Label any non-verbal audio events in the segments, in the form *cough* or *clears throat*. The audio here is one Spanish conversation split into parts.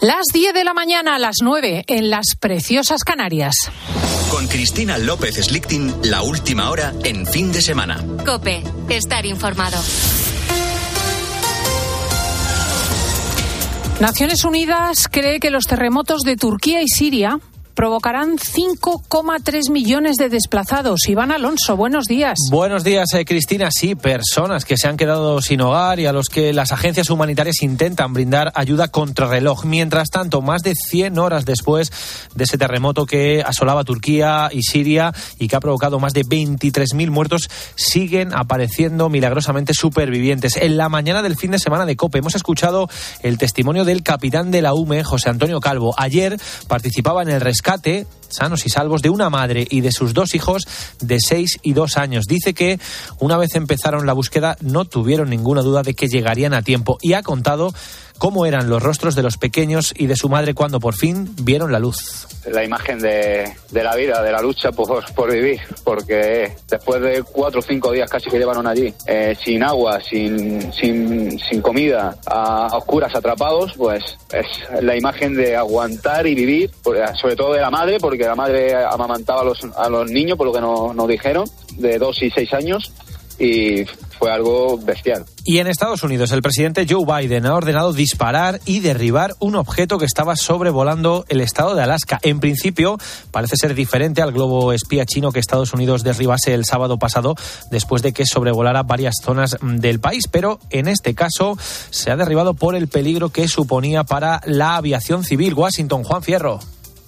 Las 10 de la mañana a las 9 en las preciosas Canarias. Con Cristina López Slichting, la última hora en fin de semana. Cope, estar informado. Naciones Unidas cree que los terremotos de Turquía y Siria provocarán 5,3 millones de desplazados. Iván Alonso, buenos días. Buenos días, eh, Cristina. Sí, personas que se han quedado sin hogar y a los que las agencias humanitarias intentan brindar ayuda contra reloj. Mientras tanto, más de 100 horas después de ese terremoto que asolaba Turquía y Siria y que ha provocado más de 23.000 muertos, siguen apareciendo milagrosamente supervivientes. En la mañana del fin de semana de COPE hemos escuchado el testimonio del capitán de la UME, José Antonio Calvo. Ayer participaba en el rescate rescate sanos y salvos de una madre y de sus dos hijos de seis y dos años. Dice que una vez empezaron la búsqueda no tuvieron ninguna duda de que llegarían a tiempo y ha contado cómo eran los rostros de los pequeños y de su madre cuando por fin vieron la luz. La imagen de, la vida, de la lucha por, por, vivir, porque después de cuatro o cinco días casi que llevaron allí, eh, sin agua, sin, sin, sin comida, a, oscuras, atrapados, pues es la imagen de aguantar y vivir, sobre todo de la madre, porque la madre amamantaba a los, niños, por lo que nos, nos dijeron, de dos y seis años, y fue algo bestial. Y en Estados Unidos, el presidente Joe Biden ha ordenado disparar y derribar un objeto que estaba sobrevolando el estado de Alaska. En principio, parece ser diferente al globo espía chino que Estados Unidos derribase el sábado pasado después de que sobrevolara varias zonas del país. Pero en este caso, se ha derribado por el peligro que suponía para la aviación civil. Washington, Juan Fierro.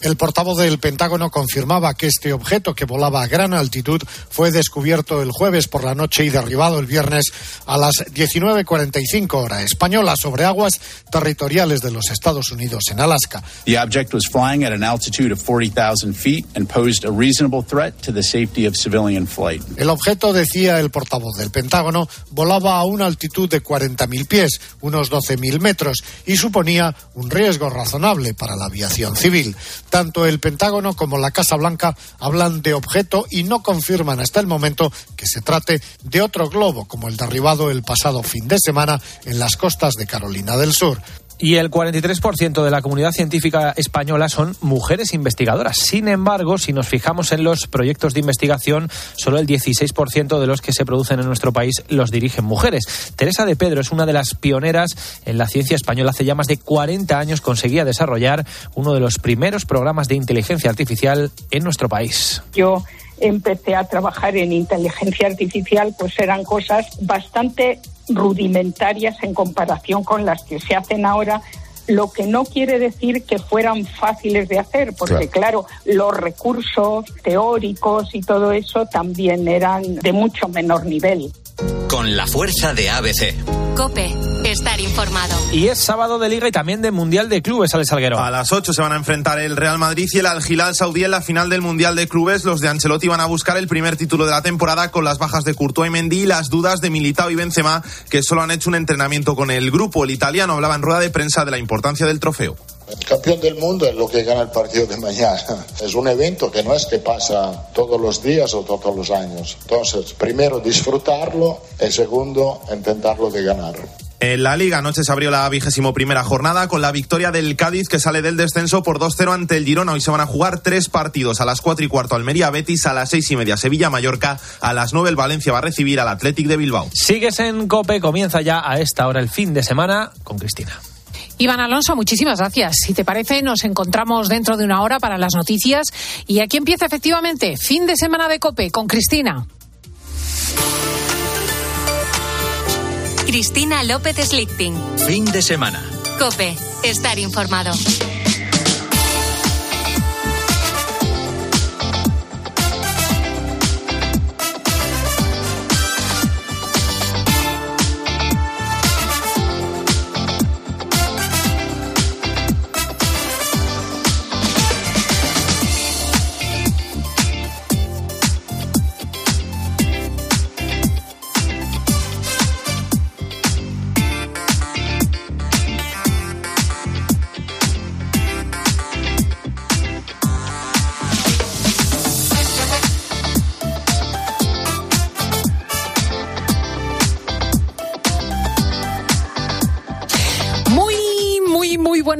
El portavoz del Pentágono confirmaba que este objeto que volaba a gran altitud fue descubierto el jueves por la noche y derribado el viernes a las 19.45 hora española sobre aguas territoriales de los Estados Unidos en Alaska. The object was flying at an altitude of 40,000 feet and posed a reasonable threat to the safety of civilian flight. El objeto, decía el portavoz del Pentágono, volaba a una altitud de 40.000 pies, unos 12.000 metros, y suponía un riesgo razonable para la aviación civil. Tanto el Pentágono como la Casa Blanca hablan de objeto y no confirman hasta el momento que se trate de otro globo como el derribado el pasado fin de semana en las costas de Carolina del Sur. Y el 43% de la comunidad científica española son mujeres investigadoras. Sin embargo, si nos fijamos en los proyectos de investigación, solo el 16% de los que se producen en nuestro país los dirigen mujeres. Teresa de Pedro es una de las pioneras en la ciencia española. Hace ya más de 40 años conseguía desarrollar uno de los primeros programas de inteligencia artificial en nuestro país. Yo empecé a trabajar en inteligencia artificial, pues eran cosas bastante rudimentarias en comparación con las que se hacen ahora, lo que no quiere decir que fueran fáciles de hacer, porque claro. los recursos teóricos y todo eso también eran de mucho menor nivel. Con la fuerza de ABC. Cope, estar informado. Y es sábado de Liga y también de Mundial de Clubes, Alex Salguero. A las 8 se van a enfrentar el Real Madrid y el Al Hilal Saudí en la final del Mundial de Clubes. Los de Ancelotti van a buscar el primer título de la temporada con las bajas de Courtois y Mendy y las dudas de Militao y Benzema, que solo han hecho un entrenamiento con el grupo. El italiano hablaba en rueda de prensa de la importancia del trofeo. El campeón del mundo es lo que gana el partido de mañana. *laughs* Es un evento que no es que pasa todos los días o todos los años. Entonces, primero disfrutarlo y segundo intentarlo de ganar. En la Liga anoche se abrió la vigésimo primera jornada con la victoria del Cádiz que sale del descenso por 2-0 ante el Girona. Hoy se van a jugar tres partidos. A las cuatro y cuarto Almería Betis, a las seis y media Sevilla Mallorca, a las nueve el Valencia va a recibir al Athletic de Bilbao. Sigues en Cope, comienza ya a esta hora el fin de semana con Cristina. Iván Alonso, muchísimas gracias. Si te parece, nos encontramos dentro de una hora para las noticias. Y aquí empieza efectivamente fin de semana de Cope con Cristina. Cristina López Slichting. Fin de semana. Cope, estar informado.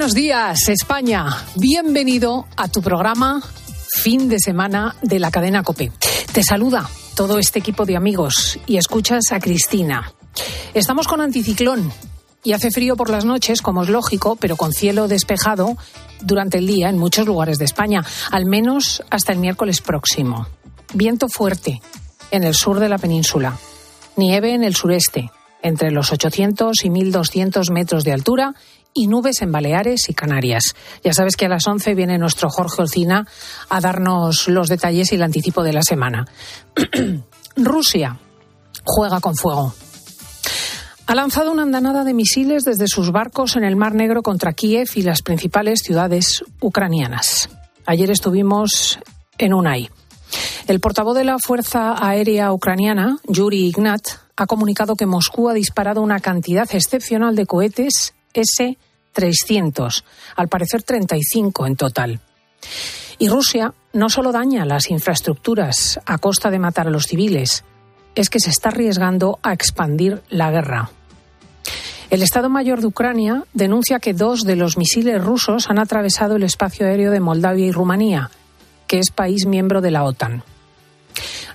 Buenos días, España. Bienvenido a tu programa Fin de Semana de la cadena Cope. Te saluda todo este equipo de amigos y escuchas a Cristina. Estamos con anticiclón y hace frío por las noches, como es lógico, pero con cielo despejado durante el día en muchos lugares de España, al menos hasta el miércoles próximo. Viento fuerte en el sur de la península, nieve en el sureste, entre los 800 y 1200 metros de altura y nubes en Baleares y Canarias. Ya sabes que a las 11 viene nuestro Jorge Olcina a darnos los detalles y el anticipo de la semana. *clears throat* Rusia juega con fuego. Ha lanzado una andanada de misiles desde sus barcos en el Mar Negro contra Kiev y las principales ciudades ucranianas. Ayer estuvimos en Unai. El portavoz de la Fuerza Aérea Ucraniana, Yuri Ignat, ha comunicado que Moscú ha disparado una cantidad excepcional de cohetes S-300, al parecer 35 en total. Y Rusia no solo daña las infraestructuras a costa de matar a los civiles, es que se está arriesgando a expandir la guerra. El Estado Mayor de Ucrania denuncia que dos de los misiles rusos han atravesado el espacio aéreo de Moldavia y Rumanía, que es país miembro de la OTAN.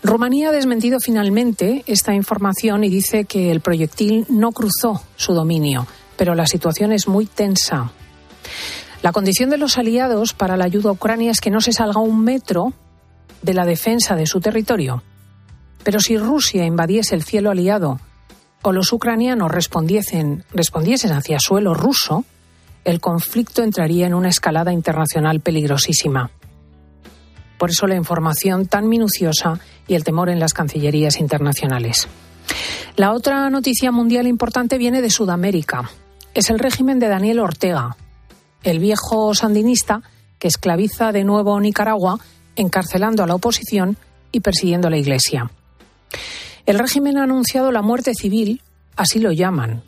Rumanía ha desmentido finalmente esta información y dice que el proyectil no cruzó su dominio, pero la situación es muy tensa. La condición de los aliados para la ayuda a Ucrania es que no se salga un metro de la defensa de su territorio. Pero si Rusia invadiese el cielo aliado o los ucranianos respondiesen, respondiesen hacia suelo ruso, el conflicto entraría en una escalada internacional peligrosísima. Por eso la información tan minuciosa y el temor en las cancillerías internacionales. La otra noticia mundial importante viene de Sudamérica. Es el régimen de Daniel Ortega, el viejo sandinista que esclaviza de nuevo Nicaragua, encarcelando a la oposición y persiguiendo a la Iglesia. El régimen ha anunciado la muerte civil, así lo llaman,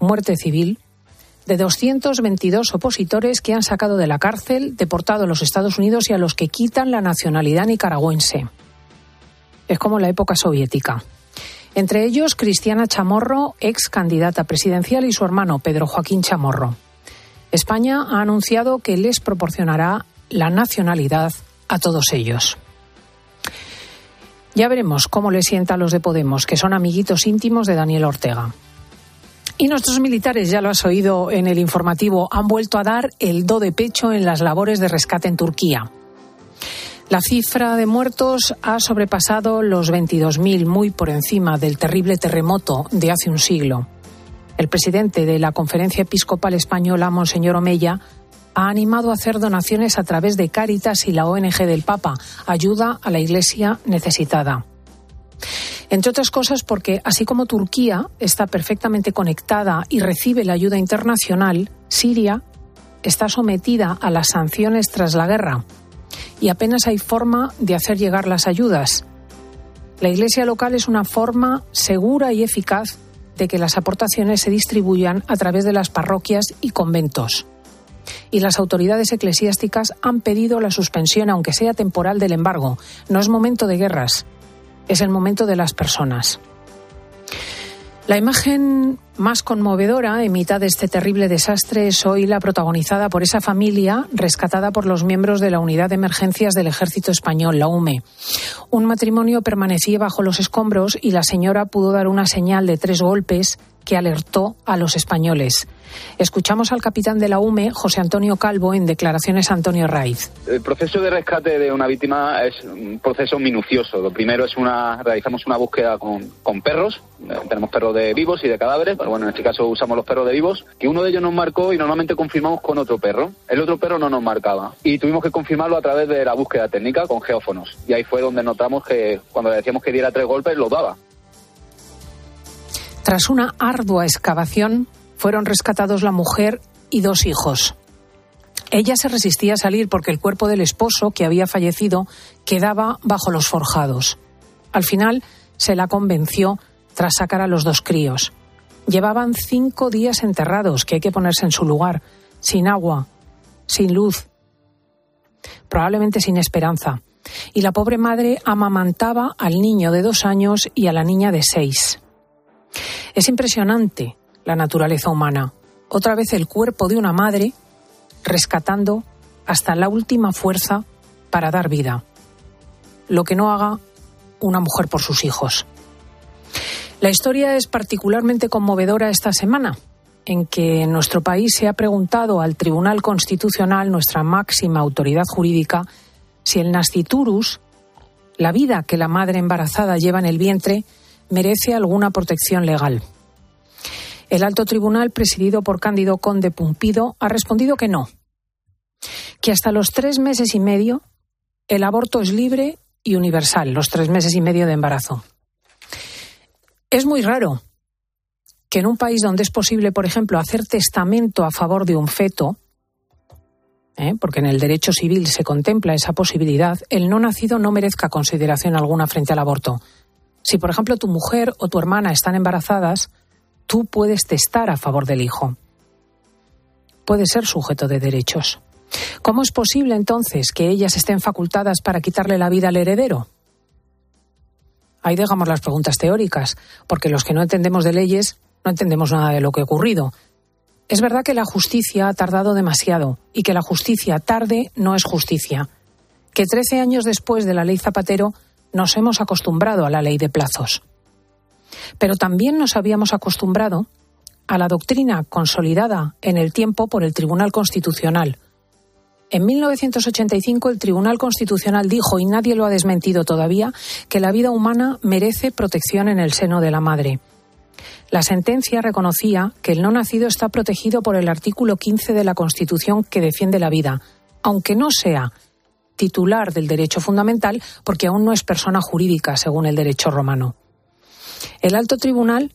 muerte civil, de 222 opositores que han sacado de la cárcel, deportado a los Estados Unidos y a los que quitan la nacionalidad nicaragüense. Es como la época soviética. Entre ellos, Cristiana Chamorro, ex candidata presidencial, y su hermano Pedro Joaquín Chamorro. España ha anunciado que les proporcionará la nacionalidad a todos ellos. Ya veremos cómo le sienta a los de Podemos, que son amiguitos íntimos de Daniel Ortega. Y nuestros militares, ya lo has oído en el informativo, han vuelto a dar el do de pecho en las labores de rescate en Turquía. La cifra de muertos ha sobrepasado los 22.000, muy por encima del terrible terremoto de hace un siglo. El presidente de la Conferencia Episcopal Española, Monseñor Omeya, ha animado a hacer donaciones a través de Cáritas y la ONG del Papa, ayuda a la Iglesia necesitada. Entre otras cosas porque, así como Turquía está perfectamente conectada y recibe la ayuda internacional, Siria está sometida a las sanciones tras la guerra y apenas hay forma de hacer llegar las ayudas. La Iglesia local es una forma segura y eficaz de que las aportaciones se distribuyan a través de las parroquias y conventos y las autoridades eclesiásticas han pedido la suspensión, aunque sea temporal, del embargo. No es momento de guerras, es el momento de las personas. La imagen más conmovedora en mitad de este terrible desastre es hoy la protagonizada por esa familia rescatada por los miembros de la Unidad de Emergencias del Ejército Español, la UME. Un matrimonio permanecía bajo los escombros y la señora pudo dar una señal de tres golpes que alertó a los españoles. Escuchamos al capitán de la UME, José Antonio Calvo, en declaraciones Antonio Raiz. El proceso de rescate de una víctima es un proceso minucioso. Lo primero es una, realizamos una búsqueda con, con perros. Eh, tenemos perros de vivos y de cadáveres, pero bueno, en este caso usamos los perros de vivos, que uno de ellos nos marcó y normalmente confirmamos con otro perro. El otro perro no nos marcaba. Y tuvimos que confirmarlo a través de la búsqueda técnica con geófonos. Y ahí fue donde notamos que cuando le decíamos que diera tres golpes, lo daba. Tras una ardua excavación, fueron rescatados la mujer y dos hijos. Ella se resistía a salir porque el cuerpo del esposo, que había fallecido, quedaba bajo los forjados. Al final se la convenció tras sacar a los dos críos. Llevaban cinco días enterrados, que hay que ponerse en su lugar, sin agua, sin luz, probablemente sin esperanza. Y la pobre madre amamantaba al niño de dos años y a la niña de seis. Es impresionante la naturaleza humana. Otra vez el cuerpo de una madre rescatando hasta la última fuerza para dar vida. Lo que no haga una mujer por sus hijos. La historia es particularmente conmovedora esta semana, en que en nuestro país se ha preguntado al Tribunal Constitucional, nuestra máxima autoridad jurídica, si el nasciturus, la vida que la madre embarazada lleva en el vientre, merece alguna protección legal. El alto tribunal, presidido por Cándido Conde Pumpido, ha respondido que no, que hasta los tres meses y medio el aborto es libre y universal, los tres meses y medio de embarazo. Es muy raro que en un país donde es posible, por ejemplo, hacer testamento a favor de un feto, ¿eh? porque en el derecho civil se contempla esa posibilidad, el no nacido no merezca consideración alguna frente al aborto. Si, por ejemplo, tu mujer o tu hermana están embarazadas, tú puedes testar a favor del hijo. Puede ser sujeto de derechos. ¿Cómo es posible entonces que ellas estén facultadas para quitarle la vida al heredero? Ahí dejamos las preguntas teóricas, porque los que no entendemos de leyes no entendemos nada de lo que ha ocurrido. Es verdad que la justicia ha tardado demasiado y que la justicia tarde no es justicia. Que trece años después de la ley Zapatero nos hemos acostumbrado a la ley de plazos. Pero también nos habíamos acostumbrado a la doctrina consolidada en el tiempo por el Tribunal Constitucional. En 1985 el Tribunal Constitucional dijo, y nadie lo ha desmentido todavía, que la vida humana merece protección en el seno de la madre. La sentencia reconocía que el no nacido está protegido por el artículo 15 de la Constitución que defiende la vida, aunque no sea titular del derecho fundamental porque aún no es persona jurídica según el derecho romano. El alto tribunal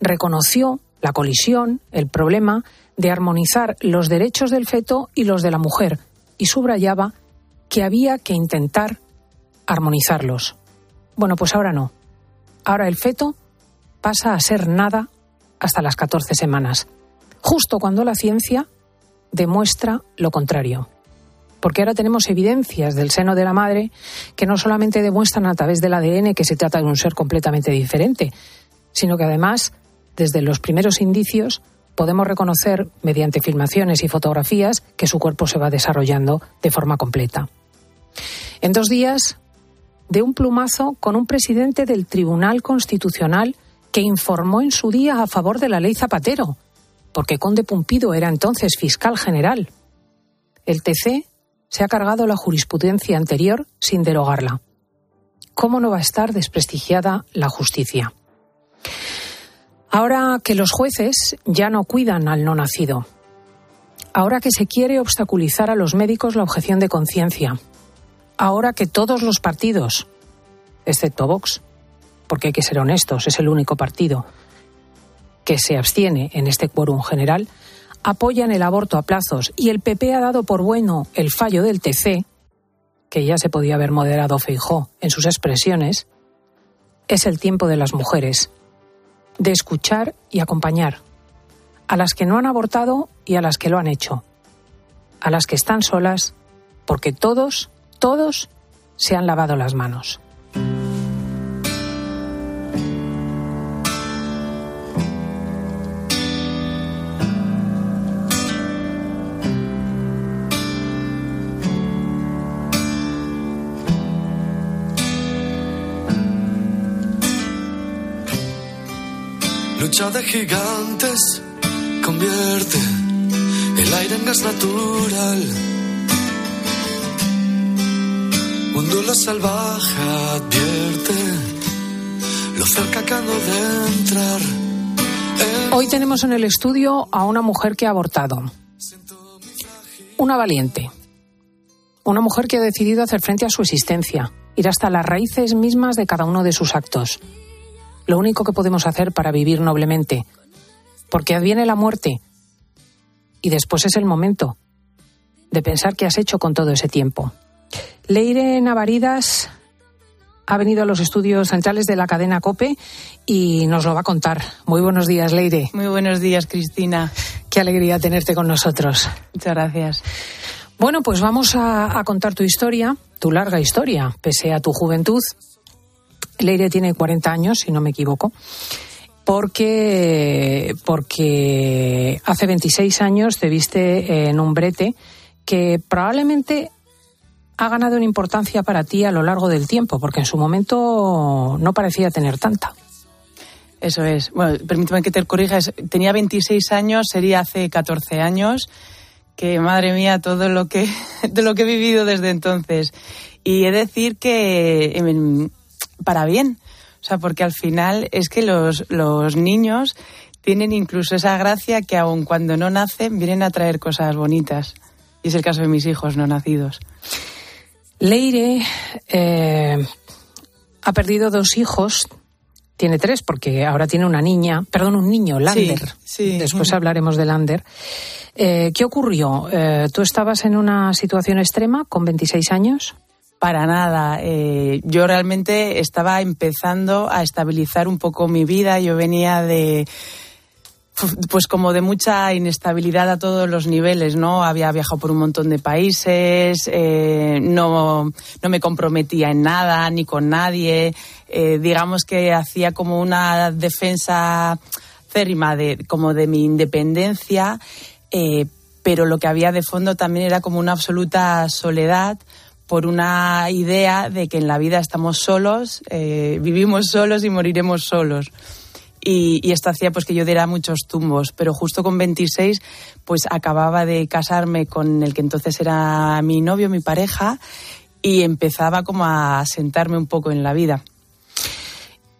reconoció la colisión, el problema de armonizar los derechos del feto y los de la mujer y subrayaba que había que intentar armonizarlos. Bueno, pues ahora no. Ahora el feto pasa a ser nada hasta las 14 semanas, justo cuando la ciencia demuestra lo contrario. Porque ahora tenemos evidencias del seno de la madre que no solamente demuestran a través del ADN que se trata de un ser completamente diferente, sino que además, desde los primeros indicios, podemos reconocer, mediante filmaciones y fotografías, que su cuerpo se va desarrollando de forma completa. En dos días, de un plumazo con un presidente del Tribunal Constitucional que informó en su día a favor de la ley Zapatero, porque Conde Pumpido era entonces fiscal general. El TC se ha cargado la jurisprudencia anterior sin derogarla. ¿Cómo no va a estar desprestigiada la justicia? Ahora que los jueces ya no cuidan al no nacido, ahora que se quiere obstaculizar a los médicos la objeción de conciencia, ahora que todos los partidos, excepto Vox, porque hay que ser honestos, es el único partido que se abstiene en este quórum general, apoyan el aborto a plazos y el PP ha dado por bueno el fallo del TC, que ya se podía haber moderado Feijó en sus expresiones, es el tiempo de las mujeres, de escuchar y acompañar a las que no han abortado y a las que lo han hecho, a las que están solas, porque todos, todos se han lavado las manos. De gigantes convierte el aire en gas natural. Un salvaje advierte lo cerca que ando de entrar. Hoy tenemos en el estudio a una mujer que ha abortado. Una valiente. Una mujer que ha decidido hacer frente a su existencia, ir hasta las raíces mismas de cada uno de sus actos lo único que podemos hacer para vivir noblemente, porque adviene la muerte y después es el momento de pensar qué has hecho con todo ese tiempo. Leire Navaridas ha venido a los estudios centrales de la cadena COPE y nos lo va a contar. Muy buenos días, Leire. Muy buenos días, Cristina. Qué alegría tenerte con nosotros. Muchas gracias. Bueno, pues vamos a, a contar tu historia, tu larga historia, pese a tu juventud Leire tiene 40 años, si no me equivoco. porque, porque hace 26 años te viste en un brete que probablemente ha ganado en importancia para ti a lo largo del tiempo, porque en su momento no parecía tener tanta. Eso es. Bueno, permíteme que te corrijas. Tenía 26 años, sería hace 14 años. Que madre mía, todo lo que, *laughs* de lo que he vivido desde entonces. Y he de decir que para bien. O sea, porque al final es que los, los niños tienen incluso esa gracia que aun cuando no nacen vienen a traer cosas bonitas. Y es el caso de mis hijos no nacidos. Leire eh, ha perdido dos hijos. Tiene tres porque ahora tiene una niña, perdón, un niño, Lander. Sí, sí. Después hablaremos de Lander. Eh, ¿Qué ocurrió? Eh, ¿Tú estabas en una situación extrema con 26 años? Para nada. Eh, yo realmente estaba empezando a estabilizar un poco mi vida. Yo venía de pues como de mucha inestabilidad a todos los niveles, ¿no? Había viajado por un montón de países, eh, no, no me comprometía en nada ni con nadie. Eh, digamos que hacía como una defensa férrima de, como de mi independencia, pero lo que había de fondo también era como una absoluta soledad por una idea de que en la vida estamos solos, vivimos solos y moriremos solos. Y, esto hacía pues que yo diera muchos tumbos, pero justo con 26 pues acababa de casarme con el que entonces era mi novio, mi pareja, y empezaba como a sentarme un poco en la vida.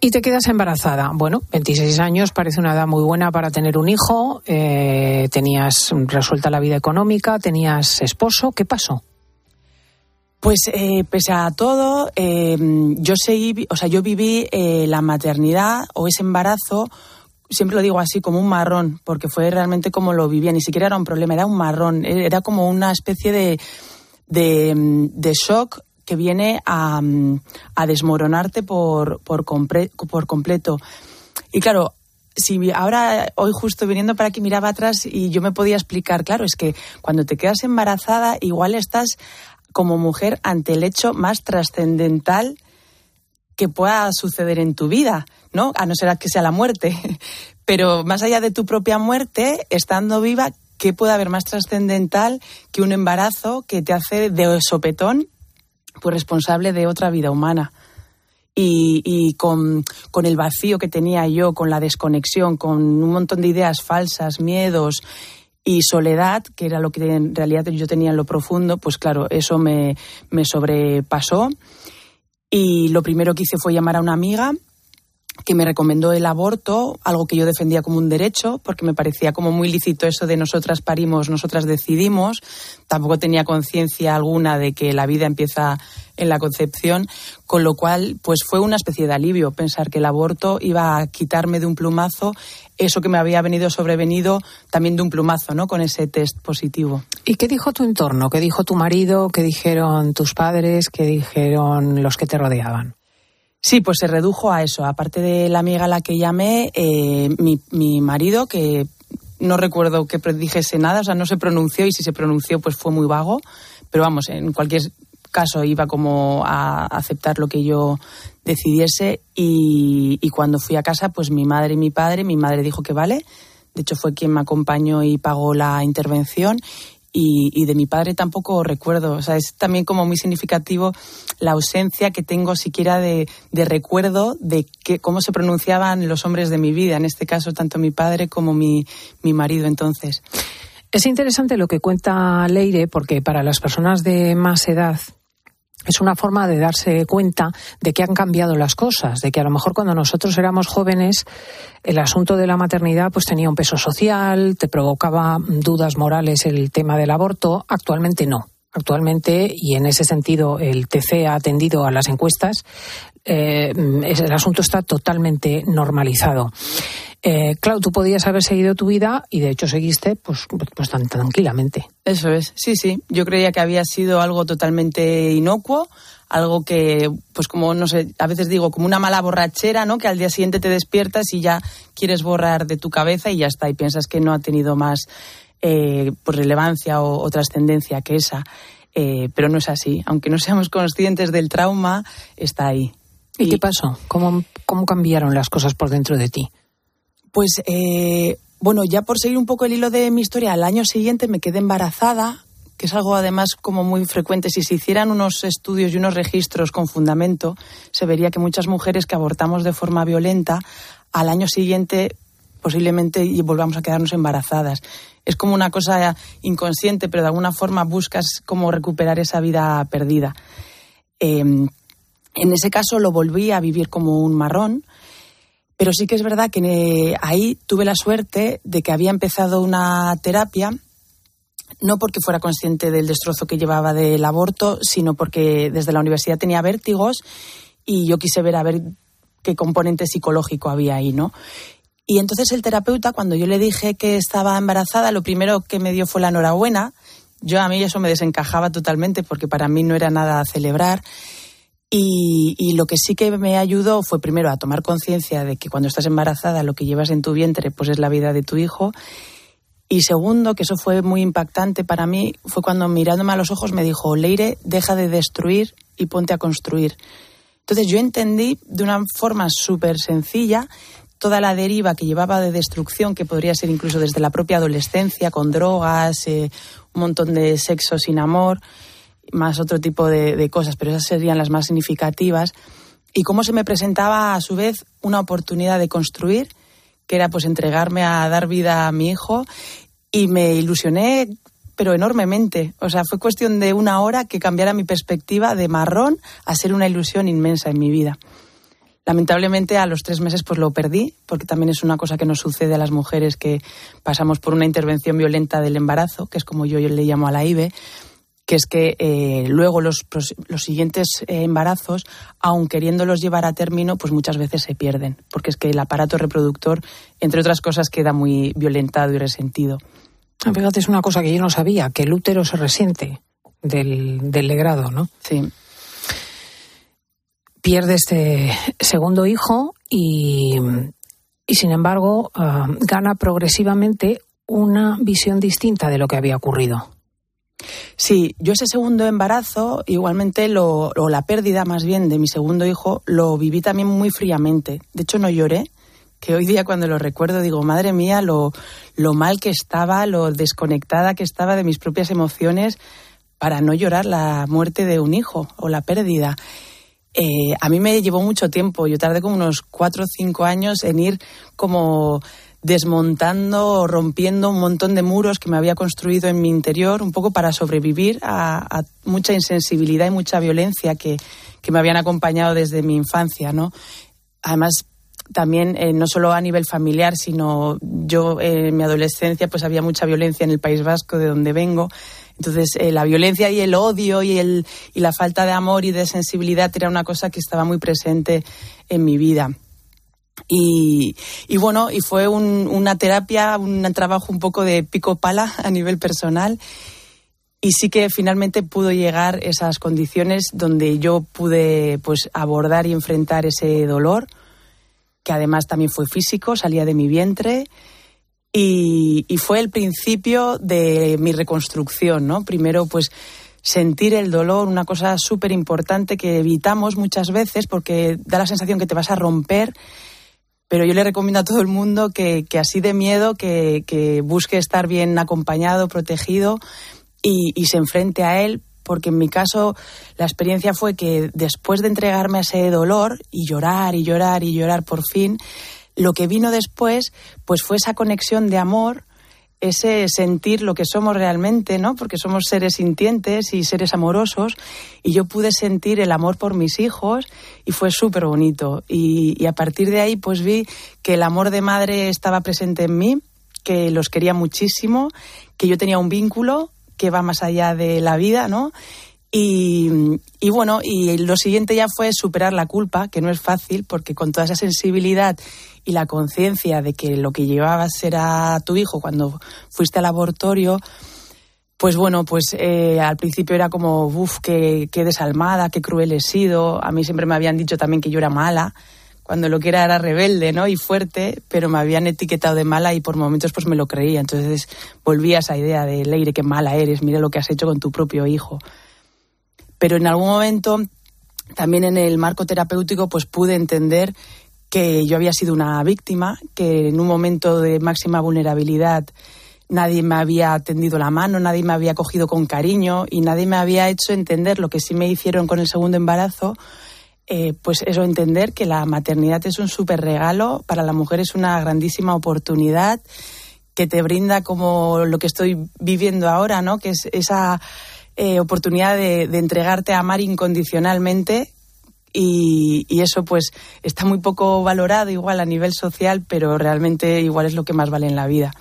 Y te quedas embarazada. Bueno, 26 años parece una edad muy buena para tener un hijo. Eh, tenías resuelta la vida económica, tenías esposo. ¿Qué pasó? Pues eh, pese a todo, eh, yo seguí, o sea, yo viví eh, la maternidad o ese embarazo, siempre lo digo así, como un marrón, porque fue realmente como lo vivía, ni siquiera era un problema, era un marrón, era como una especie de, de, shock que viene a, a desmoronarte por, por, por completo. Y claro, si ahora, hoy justo viniendo para aquí, miraba atrás y yo me podía explicar, claro, es que cuando te quedas embarazada, igual estás como mujer ante el hecho más trascendental que pueda suceder en tu vida, ¿no? A no ser que sea la muerte. *laughs* Pero más allá de tu propia muerte, estando viva, ¿qué puede haber más trascendental que un embarazo que te hace de sopetón pues responsable de otra vida humana? Y, con, con, el vacío que tenía yo, con la desconexión, con un montón de ideas falsas, miedos y soledad, que era lo que en realidad yo tenía en lo profundo, pues claro, eso me, me sobrepasó. Y lo primero que hice fue llamar a una amiga que me recomendó el aborto, algo que yo defendía como un derecho, porque me parecía como muy lícito eso de nosotras parimos, nosotras decidimos. Tampoco tenía conciencia alguna de que la vida empieza en la concepción, con lo cual pues fue una especie de alivio pensar que el aborto iba a quitarme de un plumazo eso que me había venido sobrevenido también de un plumazo, ¿no? Con ese test positivo. ¿Y qué dijo tu entorno? ¿Qué dijo tu marido? ¿Qué dijeron tus padres? ¿Qué dijeron los que te rodeaban? Sí, pues se redujo a eso. Aparte de la amiga a la que llamé, eh, mi, marido, que no recuerdo que dijese nada, o sea, no se pronunció y si se pronunció, pues fue muy vago. Pero vamos, en cualquier caso iba como a aceptar lo que yo decidiese y, cuando fui a casa, pues mi madre y mi padre, mi madre dijo que vale, de hecho fue quien me acompañó y pagó la intervención y, de mi padre tampoco recuerdo. O sea, es también como muy significativo la ausencia que tengo siquiera de, recuerdo de que, cómo se pronunciaban los hombres de mi vida, en este caso tanto mi padre como mi, mi marido entonces. Es interesante lo que cuenta Leire porque para las personas de más edad es una forma de darse cuenta de que han cambiado las cosas, de que a lo mejor cuando nosotros éramos jóvenes el asunto de la maternidad pues tenía un peso social, te provocaba dudas morales el tema del aborto, actualmente no. Actualmente, y en ese sentido el TC ha atendido a las encuestas, eh, el asunto está totalmente normalizado. Eh, claro, tú podías haber seguido tu vida y de hecho seguiste pues, pues tan tranquilamente. Eso es, sí, sí. Yo creía que había sido algo totalmente inocuo, algo que, pues como, no sé, a veces digo, como una mala borrachera, ¿no? Que al día siguiente te despiertas y ya quieres borrar de tu cabeza y ya está, y piensas que no ha tenido más eh, pues relevancia o, trascendencia que esa. Eh, pero no es así. Aunque no seamos conscientes del trauma, está ahí. ¿Y, qué pasó? ¿Cómo, ¿Cómo cambiaron las cosas por dentro de ti? Pues eh, bueno, ya por seguir un poco el hilo de mi historia, al año siguiente me quedé embarazada, que es algo además como muy frecuente. Si se hicieran unos estudios y unos registros con fundamento, se vería que muchas mujeres que abortamos de forma violenta, al año siguiente posiblemente volvamos a quedarnos embarazadas. Es como una cosa inconsciente, pero de alguna forma buscas cómo recuperar esa vida perdida. Em, en ese caso lo volví a vivir como un marrón, pero sí que es verdad que eh, ahí tuve la suerte de que había empezado una terapia, no porque fuera consciente del destrozo que llevaba del aborto, sino porque desde la universidad tenía vértigos y yo quise ver a ver qué componente psicológico había ahí, ¿no? Y entonces el terapeuta, cuando yo le dije que estaba embarazada, lo primero que me dio fue la enhorabuena. Yo a mí eso me desencajaba totalmente porque para mí no era nada a celebrar. Y, lo que sí que me ayudó fue primero a tomar conciencia de que cuando estás embarazada lo que llevas en tu vientre pues es la vida de tu hijo. Y segundo, que eso fue muy impactante para mí, fue cuando mirándome a los ojos me dijo, Leire, deja de destruir y ponte a construir. Entonces yo entendí de una forma súper sencilla toda la deriva que llevaba de destrucción, que podría ser incluso desde la propia adolescencia, con drogas, eh, un montón de sexo sin amor más otro tipo de, cosas, pero esas serían las más significativas. Y cómo se me presentaba a su vez una oportunidad de construir, que era pues entregarme a dar vida a mi hijo, y me ilusioné pero enormemente. O sea, fue cuestión de una hora que cambiara mi perspectiva de marrón a ser una ilusión inmensa en mi vida. Lamentablemente a los tres meses pues lo perdí, porque también es una cosa que nos sucede a las mujeres que pasamos por una intervención violenta del embarazo, que es como yo, yo le llamo a la IBE, que es que eh, luego los, los siguientes eh, embarazos, aun queriéndolos llevar a término, pues muchas veces se pierden, porque es que el aparato reproductor, entre otras cosas, queda muy violentado y resentido. Ah, fíjate, es una cosa que yo no sabía, que el útero se resiente del, del legrado, ¿no? Sí. Pierde este segundo hijo y, y sin embargo, ah, gana progresivamente una visión distinta de lo que había ocurrido. Sí, yo ese segundo embarazo, igualmente, lo, o la pérdida más bien de mi segundo hijo, lo viví también muy fríamente. De hecho, no lloré, que hoy día cuando lo recuerdo digo, madre mía, lo, lo mal que estaba, lo desconectada que estaba de mis propias emociones para no llorar la muerte de un hijo o la pérdida. Eh, a mí me llevó mucho tiempo, yo tardé como unos cuatro o cinco años en ir como desmontando o rompiendo un montón de muros que me había construido en mi interior, un poco para sobrevivir a, mucha insensibilidad y mucha violencia que, me habían acompañado desde mi infancia, ¿no? Además, también eh, no solo a nivel familiar, sino yo en mi adolescencia pues había mucha violencia en el País Vasco, de donde vengo. Entonces, eh, la violencia y el odio y, el, y la falta de amor y de sensibilidad era una cosa que estaba muy presente en mi vida. Y, bueno, y fue una terapia, un trabajo un poco de pico pala *laughs* a nivel personal. Y sí que finalmente pudo llegar esas condiciones donde yo pude pues abordar y enfrentar ese dolor, que además también fue físico, salía de mi vientre. Y, y fue el principio de mi reconstrucción, ¿no? Primero, pues sentir el dolor, una cosa súper importante que evitamos muchas veces porque da la sensación que te vas a romper pero yo le recomiendo a todo el mundo que, así de miedo, que, busque estar bien acompañado, protegido y, se enfrente a él, porque en mi caso la experiencia fue que después de entregarme a ese dolor y llorar y llorar y llorar por fin, lo que vino después pues fue esa conexión de amor ese sentir lo que somos realmente, ¿no? Porque somos seres sintientes y seres amorosos. Y yo pude sentir el amor por mis hijos y fue súper bonito. Y, a partir de ahí, pues vi que el amor de madre estaba presente en mí, que los quería muchísimo, que yo tenía un vínculo que va más allá de la vida, ¿no? Y, y, bueno, y lo siguiente ya fue superar la culpa, que no es fácil, porque con toda esa sensibilidad y la conciencia de que lo que llevabas era tu hijo cuando fuiste al laboratorio, pues bueno, pues eh, al principio era como, uff, qué, qué, desalmada, qué cruel he sido. A mí siempre me habían dicho también que yo era mala, cuando lo que era era rebelde, ¿no? Y fuerte, pero me habían etiquetado de mala y por momentos pues me lo creía. Entonces volví a esa idea de, Leire, qué mala eres, mira lo que has hecho con tu propio hijo. Pero en algún momento, también en el marco terapéutico, pues pude entender que yo había sido una víctima, que en un momento de máxima vulnerabilidad nadie me había tendido la mano, nadie me había cogido con cariño y nadie me había hecho entender lo que sí me hicieron con el segundo embarazo, eh, pues eso, entender que la maternidad es un súper regalo, para la mujer es una grandísima oportunidad que te brinda como lo que estoy viviendo ahora, ¿no? Que es esa eh, oportunidad de, entregarte a amar incondicionalmente y, y, eso pues está muy poco valorado igual a nivel social, pero realmente igual es lo que más vale en la vida.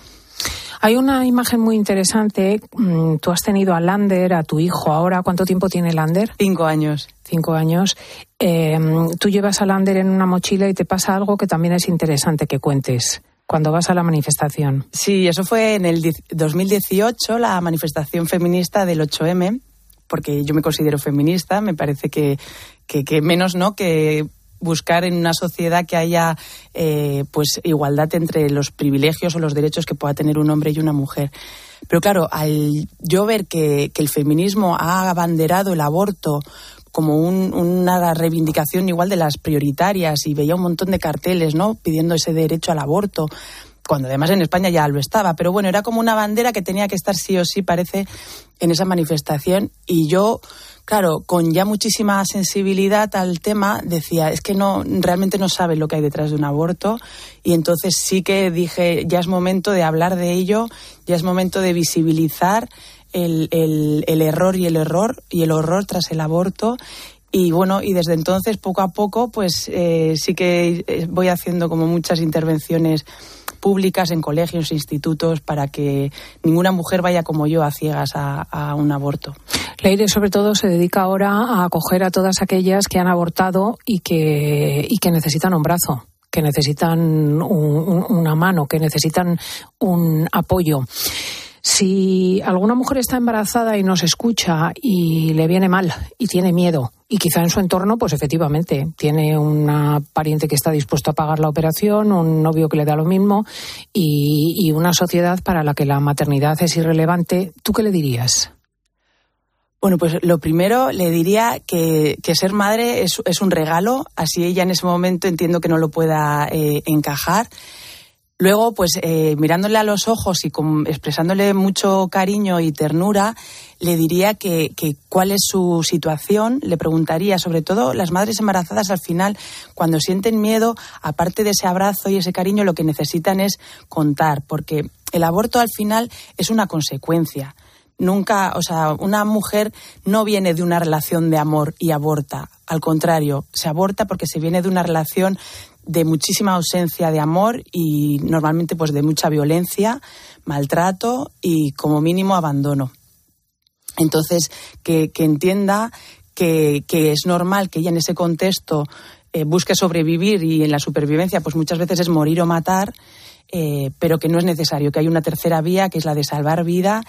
Hay una imagen muy interesante. Mm, tú has tenido a Lander, a tu hijo ahora. ¿Cuánto tiempo tiene Lander? Cinco años. Cinco años. Em, tú llevas a Lander en una mochila y te pasa algo que también es interesante que cuentes cuando vas a la manifestación. Sí, eso fue en el 2018, la manifestación feminista del 8M, porque yo me considero feminista, me parece que, que, menos no que buscar en una sociedad que haya eh, pues igualdad entre los privilegios o los derechos que pueda tener un hombre y una mujer. Pero claro, al yo ver que, el feminismo ha abanderado el aborto como una reivindicación igual de las prioritarias y veía un montón de carteles, ¿no? Pidiendo ese derecho al aborto, cuando además en España ya lo estaba, pero bueno, era como una bandera que tenía que estar sí o sí, parece, en esa manifestación y yo claro, con ya muchísima sensibilidad al tema, decía, es que no, realmente no sabe lo que hay detrás de un aborto. Y entonces sí que dije, ya es momento de hablar de ello, ya es momento de visibilizar el, el, error y el error y el horror tras el aborto. Y bueno, y desde entonces, poco a poco, pues eh, sí que eh, voy haciendo como muchas intervenciones públicas en colegios institutos para que ninguna mujer vaya como yo a ciegas a, un aborto. Leire, sobre todo, se dedica ahora a acoger a todas aquellas que han abortado y que, y que necesitan un brazo que necesitan una mano, que necesitan un apoyo. Si alguna mujer está embarazada y nos escucha y le viene mal y tiene miedo, y quizá en su entorno, pues efectivamente, tiene una pariente que está dispuesto a pagar la operación, un novio que le da lo mismo y, una sociedad para la que la maternidad es irrelevante, ¿tú qué le dirías? Bueno, pues lo primero le diría que, ser madre es, un regalo, así ella en ese momento entiendo que no lo pueda eh, encajar. Luego, pues eh, mirándole a los ojos y expresándole mucho cariño y ternura, le diría que, cuál es su situación, le preguntaría, sobre todo las madres embarazadas al final, cuando sienten miedo, aparte de ese abrazo y ese cariño, lo que necesitan es contar, porque el aborto al final es una consecuencia. Nunca, o sea, una mujer no viene de una relación de amor y aborta. Al contrario, se aborta porque se viene de una relación de muchísima ausencia de amor y normalmente pues de mucha violencia, maltrato y como mínimo abandono. Entonces, que, entienda que, es normal que ella en ese contexto eh, busque sobrevivir y en la supervivencia pues muchas veces es morir o matar, eh, pero que no es necesario, que hay una tercera vía que es la de salvar vida.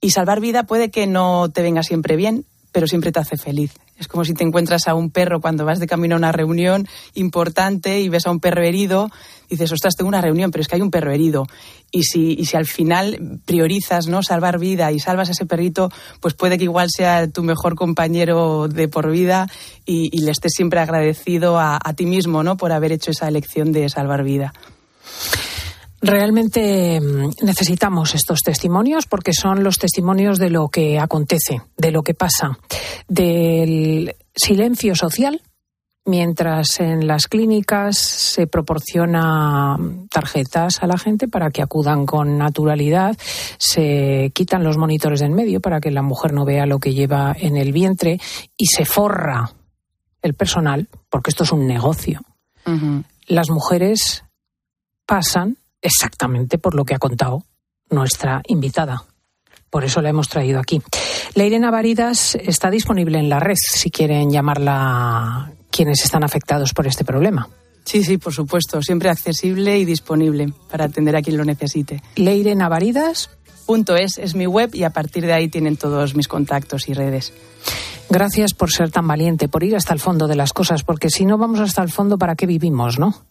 Y salvar vida puede que no te venga siempre bien, pero siempre te hace feliz. Es como si te encuentras a un perro cuando vas de camino a una reunión importante y ves a un perro herido, dices, ostras, tengo una reunión, pero es que hay un perro herido. Y si, y si al final priorizas no salvar vida y salvas a ese perrito, pues puede que igual sea tu mejor compañero de por vida y, le estés siempre agradecido a, a ti mismo ¿no? por haber hecho esa elección de salvar vida. Realmente mm, necesitamos estos testimonios porque son los testimonios de lo que acontece, de lo que pasa, del silencio social mientras en las clínicas se proporciona tarjetas a la gente para que acudan con naturalidad, se quitan los monitores del medio para que la mujer no vea lo que lleva en el vientre y se forra el personal, porque esto es un negocio. Las mujeres pasan exactamente por lo que ha contado nuestra invitada. Por eso la hemos traído aquí. La Irene Varidas está disponible en la red si quieren llamarla quienes están afectados por este problema. Sí, sí, por supuesto. Siempre accesible y disponible para atender a quien lo necesite. Leirenavaridas.es es, es mi web y a partir de ahí tienen todos mis contactos y redes. Gracias por ser tan valiente, por ir hasta el fondo de las cosas, porque si no vamos hasta el fondo, ¿para qué vivimos, no?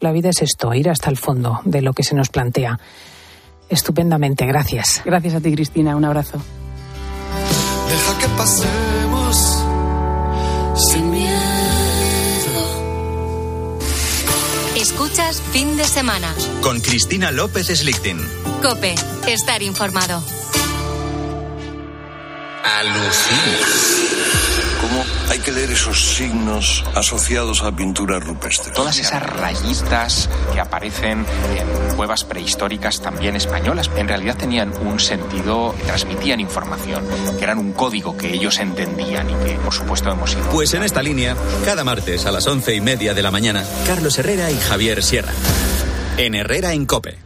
La vida es esto, ir hasta el fondo de lo que se nos plantea. Estupendamente, gracias. Gracias a ti, Cristina. Un abrazo. Deja que pasemos sin miedo. Escuchas fin de semana. Con Cristina López Slichting. Cope, estar informado. Alucina. ¿Cómo hay que leer esos signos asociados a pintura rupestre? Todas esas rayitas que aparecen en cuevas prehistóricas también españolas, en realidad tenían un sentido, transmitían información, que eran un código que ellos entendían y que, por supuesto, hemos ido. Pues en esta línea, cada martes a las once y media de la mañana, Carlos Herrera y Javier Sierra. En Herrera en Cope.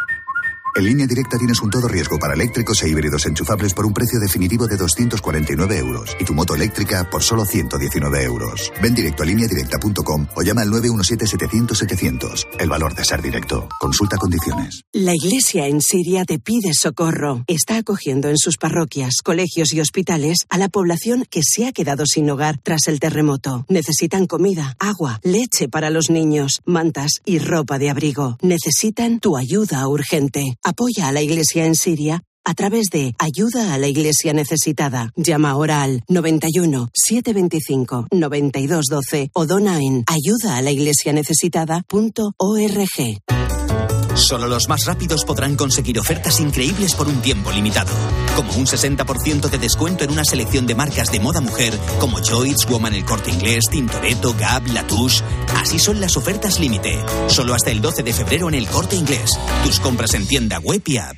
En línea directa tienes un todo riesgo para eléctricos e híbridos enchufables por un precio definitivo de 249 euros y tu moto eléctrica por solo 119 euros. Ven directo a lineadirecta.com o llama al 917-700-700. El valor de ser directo. Consulta condiciones. La Iglesia en Siria te pide socorro. Está acogiendo en sus parroquias, colegios y hospitales a la población que se ha quedado sin hogar tras el terremoto. Necesitan comida, agua, leche para los niños, mantas y ropa de abrigo. Necesitan tu ayuda urgente. Apoya a la Iglesia en Siria a través de Ayuda a la Iglesia Necesitada. Llama ahora al 91 725 9212 o dona en ayudaalayglesianecesitada.org. Solo los más rápidos podrán conseguir ofertas increíbles por un tiempo limitado, como un 60% de descuento en una selección de marcas de moda mujer como Joyce, Woman El Corte Inglés, Tintoretto, Gap, Latouche. Así son las ofertas límite. Solo hasta el 12 de febrero en El Corte Inglés. Tus compras en tienda web y app.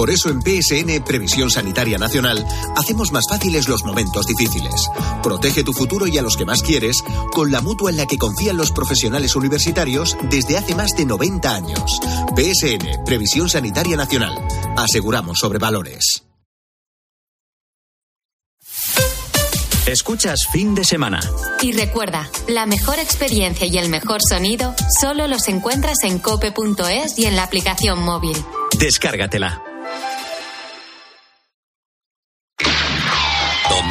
Por eso en PSN Previsión Sanitaria Nacional hacemos más fáciles los momentos difíciles. Protege tu futuro y a los que más quieres con la mutua en la que confían los profesionales universitarios desde hace más de 90 años. PSN Previsión Sanitaria Nacional. Aseguramos sobre valores. Escuchas fin de semana. Y recuerda, la mejor experiencia y el mejor sonido solo los encuentras en cope.es y en la aplicación móvil. Descárgatela.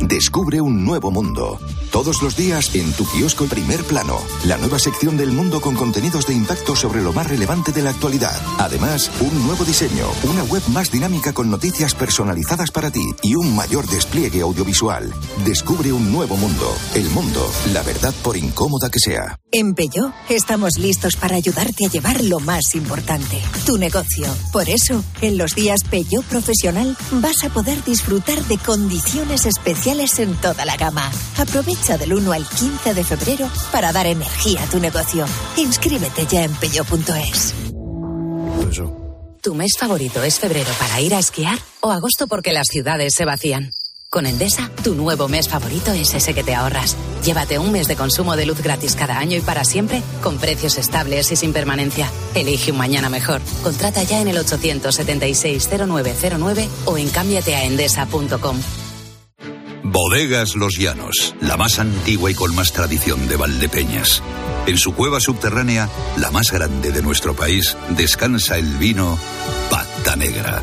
Descubre un nuevo mundo. Todos los días en tu kiosco Primer Plano, la nueva sección del mundo con contenidos de impacto sobre lo más relevante de la actualidad. Además, un nuevo diseño, una web más dinámica con noticias personalizadas para ti y un mayor despliegue audiovisual. Descubre un nuevo mundo. El mundo, la verdad por incómoda que sea. En Peugeot estamos listos para ayudarte a llevar lo más importante, tu negocio. Por eso, en los días Peugeot Profesional vas a poder disfrutar de condiciones especiales en toda la gama. Aprovecha del 1 al 15 de febrero para dar energía a tu negocio. Inscríbete ya en peugeot.es. ¿Tu mes favorito es febrero para ir a esquiar o agosto porque las ciudades se vacían? Con Endesa, tu nuevo mes favorito es ese que te ahorras. Llévate un mes de consumo de luz gratis cada año y para siempre, con precios estables y sin permanencia. Elige un mañana mejor. Contrata ya en el 876-0909 o en cámbiateaendesa.com. Bodegas Los Llanos, la más antigua y con más tradición de Valdepeñas. En su cueva subterránea, la más grande de nuestro país, descansa el vino Pata Negra,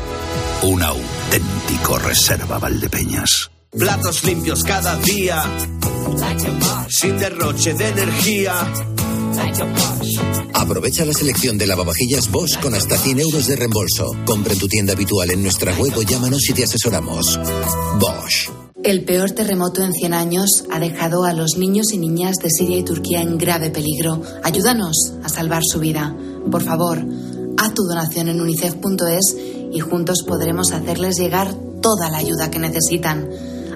un auténtico reserva Valdepeñas. Platos limpios cada día, sin derroche de energía. Aprovecha la selección de lavavajillas Bosch con hasta 100 euros de reembolso. Compra en tu tienda habitual en nuestra web o llámanos y te asesoramos. Bosch. El peor terremoto en 100 años ha dejado a los niños y niñas de Siria y Turquía en grave peligro. Ayúdanos a salvar su vida. Por favor, haz tu donación en unicef.es y juntos podremos hacerles llegar toda la ayuda que necesitan.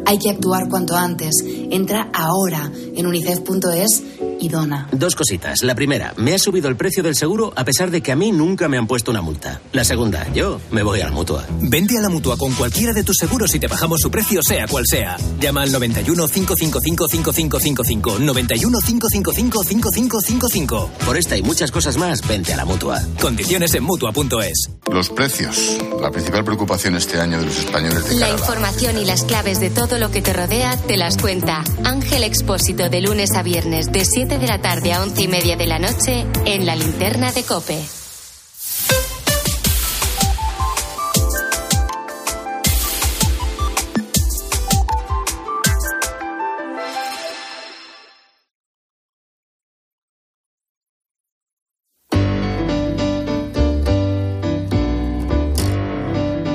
Hay que actuar cuanto antes. Entra ahora en unicef.es y dona. Dos cositas. La primera, me ha subido el precio del seguro a pesar de que a mí nunca me han puesto una multa. La segunda, yo me voy a la mutua. Vente a la mutua con cualquiera de tus seguros y te bajamos su precio, sea cual sea. Llama al 91 555 5555. 91 555 5555. Por esta y muchas cosas más, vente a la mutua. Condiciones en mutua.es. Los precios. La principal preocupación este año de los españoles de La la- información y las claves de todo lo que te rodea te las cuenta Ángel Expósito de lunes a viernes de 7 de la tarde a 11 y media de la noche en la linterna de Cope.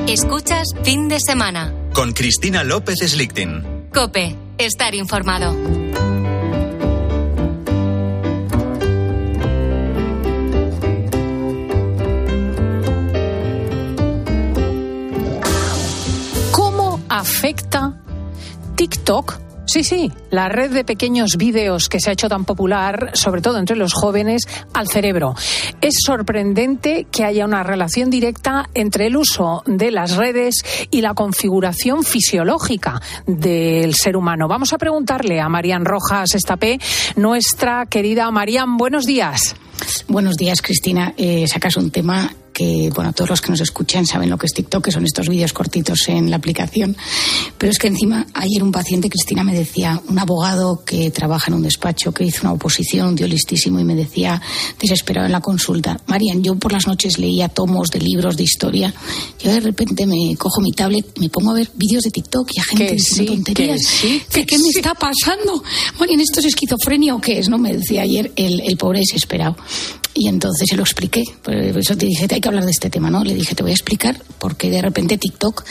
Escuchas fin de semana. Con Cristina López Slichting. Cope, estar informado. Afecta TikTok? Sí, sí, la red de pequeños vídeos que se ha hecho tan popular, sobre todo entre los jóvenes, al cerebro. Es sorprendente que haya una relación directa entre el uso de las redes y la configuración fisiológica del ser humano. Vamos a preguntarle a Marían Rojas Estapé, nuestra querida Marían, buenos días. Buenos días, Cristina. Eh, sacas un tema que, bueno, todos los que nos escuchan saben lo que es TikTok, que son estos vídeos cortitos en la aplicación. Pero es que encima, ayer un paciente, Cristina, me decía, un abogado que trabaja en un despacho, que hizo una oposición, tío listísimo, y me decía, desesperado en la consulta, Marian, yo por las noches leía tomos de libros de historia, yo de repente me cojo mi tablet, me pongo a ver vídeos de TikTok y a gente Que diciendo sí, tonterías. que sí, ¿Qué, qué me está pasando? Marian, ¿esto es esquizofrenia o qué es? ¿No? Me decía ayer el, el pobre desesperado. Y entonces se lo expliqué. Por eso te dije, que hablar de este tema, ¿no? Le dije, te voy a explicar por qué de repente TikTok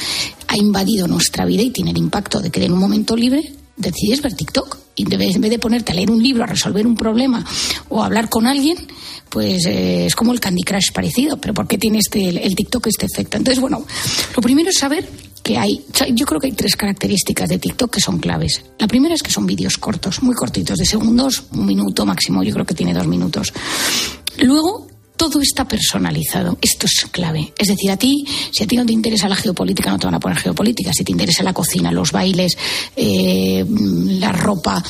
ha invadido nuestra vida y tiene el impacto de que en un momento libre decides ver TikTok. Y en vez de ponerte a leer un libro, a resolver un problema o a hablar con alguien, pues eh, es como el Candy Crush parecido. Pero ¿por qué tiene este, el, TikTok este efecto? Entonces, bueno, lo primero es saber que hay, yo creo que hay tres características de TikTok que son claves. La primera es que son vídeos cortos, muy cortitos, de segundos, un minuto máximo, yo creo que tiene dos minutos. Luego, todo está personalizado. Esto es clave. Es decir, a ti, si a ti no te interesa la geopolítica, no te van a poner geopolítica. Si te interesa la cocina, los bailes, eh, la ropa,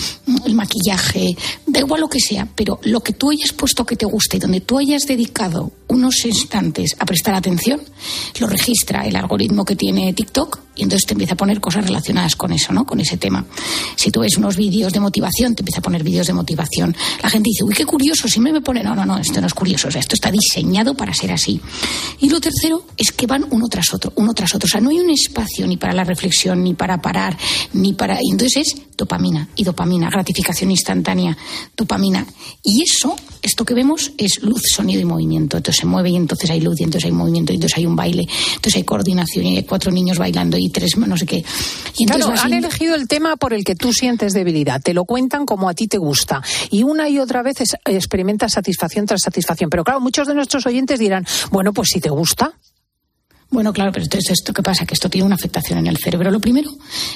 el maquillaje, da igual lo que sea, pero lo que tú hayas puesto que te guste y donde tú hayas dedicado unos instantes a prestar atención, lo registra el algoritmo que tiene TikTok y entonces te empieza a poner cosas relacionadas con eso, ¿no? Con ese tema. Si tú ves unos vídeos de motivación, te empieza a poner vídeos de motivación. La gente dice, uy, qué curioso, siempre me pone, no, no, no, esto no es curioso, o sea, esto está diseñado para ser así. Y lo tercero es que van uno tras otro, uno tras otro. O sea, no hay un espacio ni para la reflexión, ni para parar, ni para... Y entonces es dopamina y dopamina, gratificación instantánea, dopamina. Y eso, esto que vemos, es luz, sonido y movimiento. Entonces se mueve y entonces hay luz y entonces hay movimiento y entonces hay un baile, entonces hay coordinación y hay cuatro niños bailando y tres no sé qué. Y entonces Claro, han elegido el tema por el que tú sientes debilidad, te lo cuentan como a ti te gusta y una y otra vez es- experimentas satisfacción tras satisfacción. Pero claro, muchos de nuestros oyentes dirán, bueno, pues si te gusta. Bueno, claro, pero entonces esto qué pasa, que esto tiene una afectación en el cerebro. Lo primero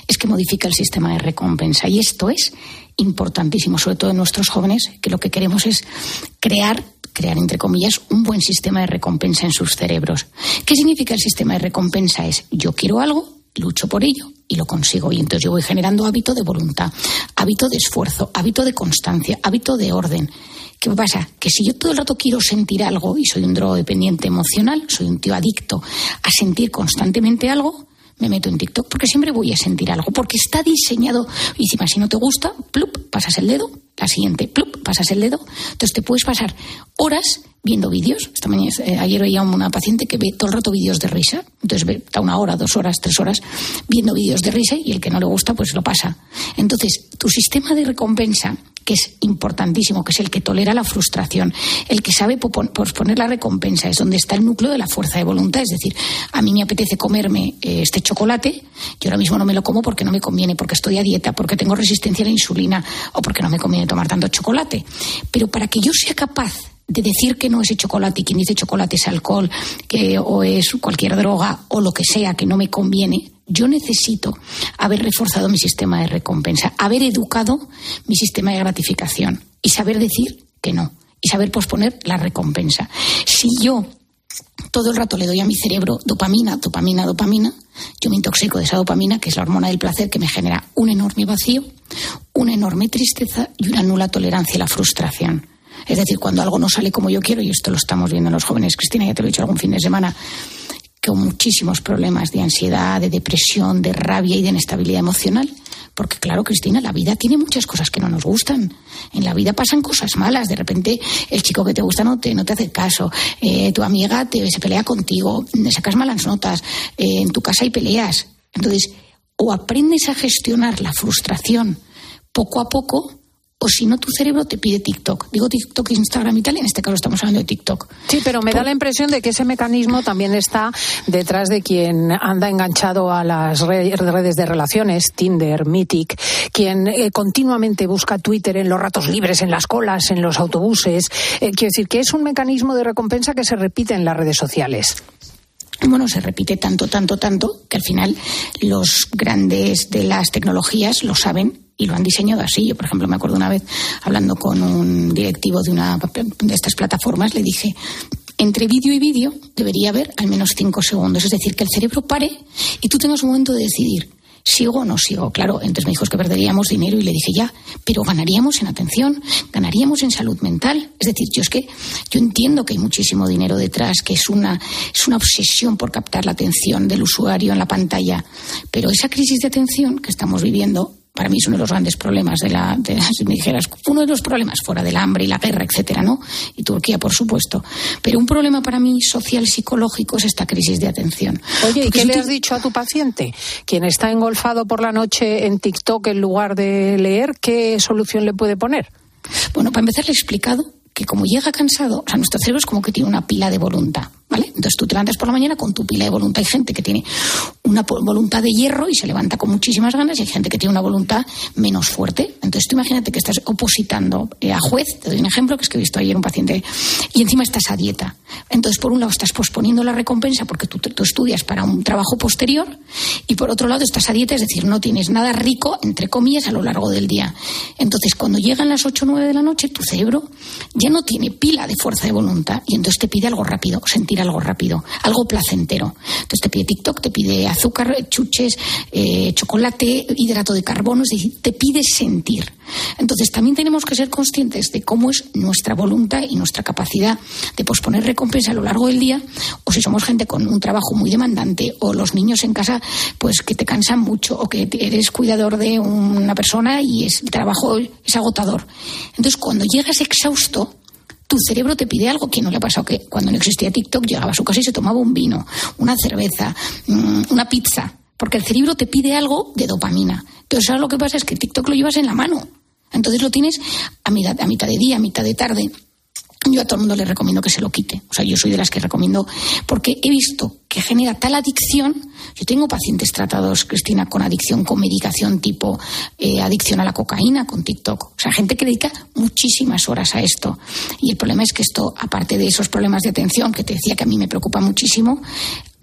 es que modifica el sistema de recompensa y esto es importantísimo, sobre todo en nuestros jóvenes, que lo que queremos es crear crear entre comillas un buen sistema de recompensa en sus cerebros. ¿Qué significa el sistema de recompensa? Es yo quiero algo, lucho por ello y lo consigo. Y entonces yo voy generando hábito de voluntad, hábito de esfuerzo, hábito de constancia, hábito de orden. ¿Qué pasa? Que si yo todo el rato quiero sentir algo y soy un drogodependiente emocional, soy un tío adicto a sentir constantemente algo, me meto en TikTok porque siempre voy a sentir algo, porque está diseñado. Y encima, si no te gusta, plup, pasas el dedo, la siguiente, plup, pasas el dedo. Entonces te puedes pasar horas viendo vídeos. Esta mañana, eh, ayer veía una paciente que ve todo el rato vídeos de risa. Entonces ve está una hora, dos horas, tres horas viendo vídeos de risa y el que no le gusta, pues lo pasa. Entonces, tu sistema de recompensa que es importantísimo, que es el que tolera la frustración, el que sabe posponer la recompensa, es donde está el núcleo de la fuerza de voluntad. Es decir, a mí me apetece comerme eh, este chocolate, yo ahora mismo no me lo como porque no me conviene, porque estoy a dieta, porque tengo resistencia a la insulina o porque no me conviene tomar tanto chocolate. Pero para que yo sea capaz de decir que no ese chocolate y quien dice chocolate es alcohol que, o es cualquier droga o lo que sea que no me conviene, yo necesito haber reforzado mi sistema de recompensa, haber educado mi sistema de gratificación. y saber decir que no y saber posponer la recompensa. Si yo todo el rato le doy a mi cerebro dopamina, dopamina, dopamina, yo me intoxico de esa dopamina, que es la hormona del placer, que me genera un enorme vacío, una enorme tristeza y una nula tolerancia a la frustración. Es decir, cuando algo no sale como yo quiero, y esto lo estamos viendo en los jóvenes, Cristina, ya te lo he dicho algún fin de semana, con muchísimos problemas de ansiedad, de depresión, de rabia y de inestabilidad emocional. Porque claro, Cristina, la vida tiene muchas cosas que no nos gustan. En la vida pasan cosas malas. De repente el chico que te gusta no te, no te hace caso. Eh, tu amiga te, se pelea contigo. Sacas malas notas. Eh, en tu casa hay peleas. Entonces, o aprendes a gestionar la frustración poco a poco o si no tu cerebro te pide TikTok. Digo TikTok, Instagram y tal, en este caso estamos hablando de TikTok. Sí, pero me da la impresión de que ese mecanismo también está detrás de quien anda enganchado a las redes de relaciones, Tinder, Mythic, quien eh, continuamente busca Twitter en los ratos libres, en las colas, en los autobuses. Eh, quiero decir que es un mecanismo de recompensa que se repite en las redes sociales bueno, se repite tanto, tanto, tanto, que al final los grandes de las tecnologías lo saben y lo han diseñado así. Yo, por ejemplo, me acuerdo una vez hablando con un directivo de una de estas plataformas, le dije, entre vídeo y vídeo debería haber al menos cinco segundos, es decir, que el cerebro pare y tú tengas un momento de decidir. ¿Sigo o no sigo? Claro, entonces me dijo que perderíamos dinero y le dije ya, pero ganaríamos en atención, ganaríamos en salud mental. Es decir, yo es que yo entiendo que hay muchísimo dinero detrás, que es una, es una obsesión por captar la atención del usuario en la pantalla, pero esa crisis de atención que estamos viviendo para mí es uno de los grandes problemas de la, de, si *laughs* me dijeras, uno de los problemas fuera del hambre y la guerra, etcétera, ¿no? Y Turquía, por supuesto. Pero un problema para mí social, psicológico, es esta crisis de atención. Oye, ¿y qué le has dicho a tu paciente? Quien está engolfado por la noche en TikTok en lugar de leer, ¿qué solución le puede poner? Bueno, para empezar le he explicado que como llega cansado, o sea, nuestro cerebro es como que tiene una pila de voluntad. ¿Vale? Entonces tú te levantas por la mañana con tu pila de voluntad. Hay gente que tiene una voluntad de hierro y se levanta con muchísimas ganas y hay gente que tiene una voluntad menos fuerte. Entonces tú imagínate que estás opositando eh, a juez, te doy un ejemplo que es que he visto ayer un paciente y encima estás a dieta. Entonces por un lado estás posponiendo la recompensa porque tú, tú estudias para un trabajo posterior y por otro lado estás a dieta, es decir, no tienes nada rico, entre comillas, a lo largo del día. Entonces cuando llegan las 8 o 9 de la noche, tu cerebro ya no tiene pila de fuerza de voluntad y entonces te pide algo rápido, sentir algo rápido, algo placentero. Entonces te pide TikTok, te pide azúcar, chuches, eh, chocolate, hidrato de carbono, es decir, te pide sentir. Entonces también tenemos que ser conscientes de cómo es nuestra voluntad y nuestra capacidad de posponer recompensa a lo largo del día, o si somos gente con un trabajo muy demandante, o los niños en casa, pues que te cansan mucho, o que eres cuidador de una persona y es, el trabajo es agotador. Entonces cuando llegas exhausto, tu cerebro te pide algo que no le ha pasado que cuando no existía TikTok llegaba a su casa y se tomaba un vino, una cerveza, mm, una pizza, porque el cerebro te pide algo de dopamina. Entonces, ahora lo que pasa es que TikTok lo llevas en la mano. Entonces lo tienes a mitad, a mitad de día, a mitad de tarde. Yo a todo el mundo le recomiendo que se lo quite. O sea, yo soy de las que recomiendo, porque he visto que genera tal adicción. Yo tengo pacientes tratados, Cristina, con adicción, con medicación tipo eh, adicción a la cocaína, con TikTok. O sea, gente que dedica muchísimas horas a esto. Y el problema es que esto, aparte de esos problemas de atención, que te decía que a mí me preocupa muchísimo,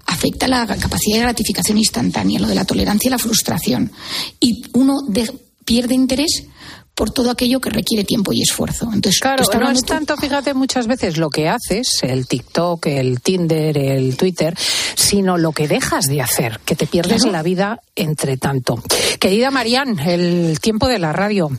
afecta la capacidad de gratificación instantánea, lo de la tolerancia y la frustración. Y uno pierde interés por todo aquello que requiere tiempo y esfuerzo. Entonces, claro, no es tanto, fíjate, muchas veces lo que haces, el TikTok, el Tinder, el Twitter, sino lo que dejas de hacer, que te pierdes la vida entre tanto. Querida Marían, el tiempo de la radio.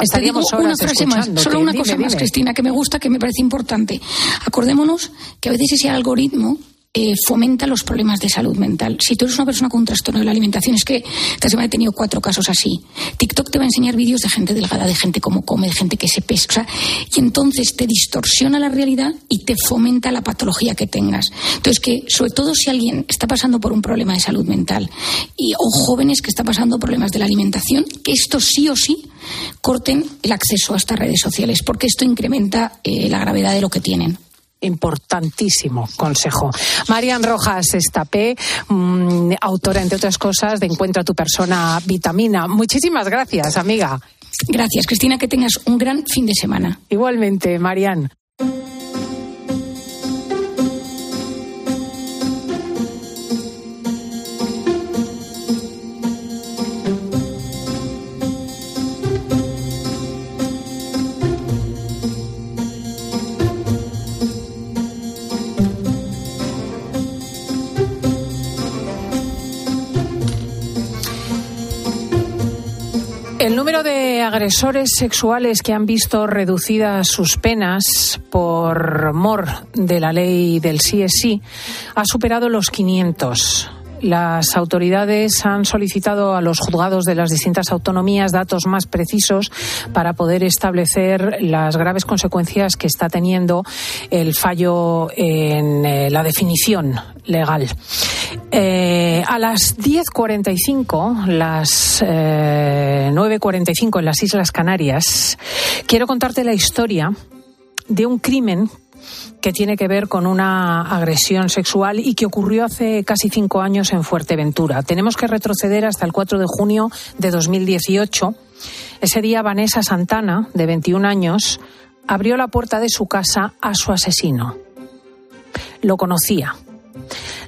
Estaríamos digo una frase más, solo una cosa más, Cristina, que me gusta, que me parece importante. Acordémonos que a veces ese algoritmo eh, fomenta los problemas de salud mental. Si tú eres una persona con un trastorno de la alimentación, es que esta semana he tenido cuatro casos así. TikTok te va a enseñar vídeos de gente delgada, de gente como come, de gente que se pesa. y entonces te distorsiona la realidad y te fomenta la patología que tengas. Entonces, que sobre todo si alguien está pasando por un problema de salud mental y, o jóvenes que están pasando problemas de la alimentación, que esto sí o sí corten el acceso a estas redes sociales, porque esto incrementa eh, la gravedad de lo que tienen importantísimo consejo. Marian Rojas Estapé, mm, autora, entre otras cosas, de Encuentra tu persona vitamina. Muchísimas gracias, amiga. Gracias, Cristina, que tengas un gran fin de semana. Igualmente, Marian. Agresores sexuales que han visto reducidas sus penas por mor de la ley del sí es sí ha superado los 500. Las autoridades han solicitado a los juzgados de las distintas autonomías datos más precisos para poder establecer las graves consecuencias que está teniendo el fallo en eh, la definición legal. Eh, a las 10.45, las 9.45 eh, en las Islas Canarias, quiero contarte la historia de un crimen que tiene que ver con una agresión sexual y que ocurrió hace casi cinco años en Fuerteventura. Tenemos que retroceder hasta el 4 de junio de 2018. Ese día Vanessa Santana, de 21 años, abrió la puerta de su casa a su asesino. Lo conocía.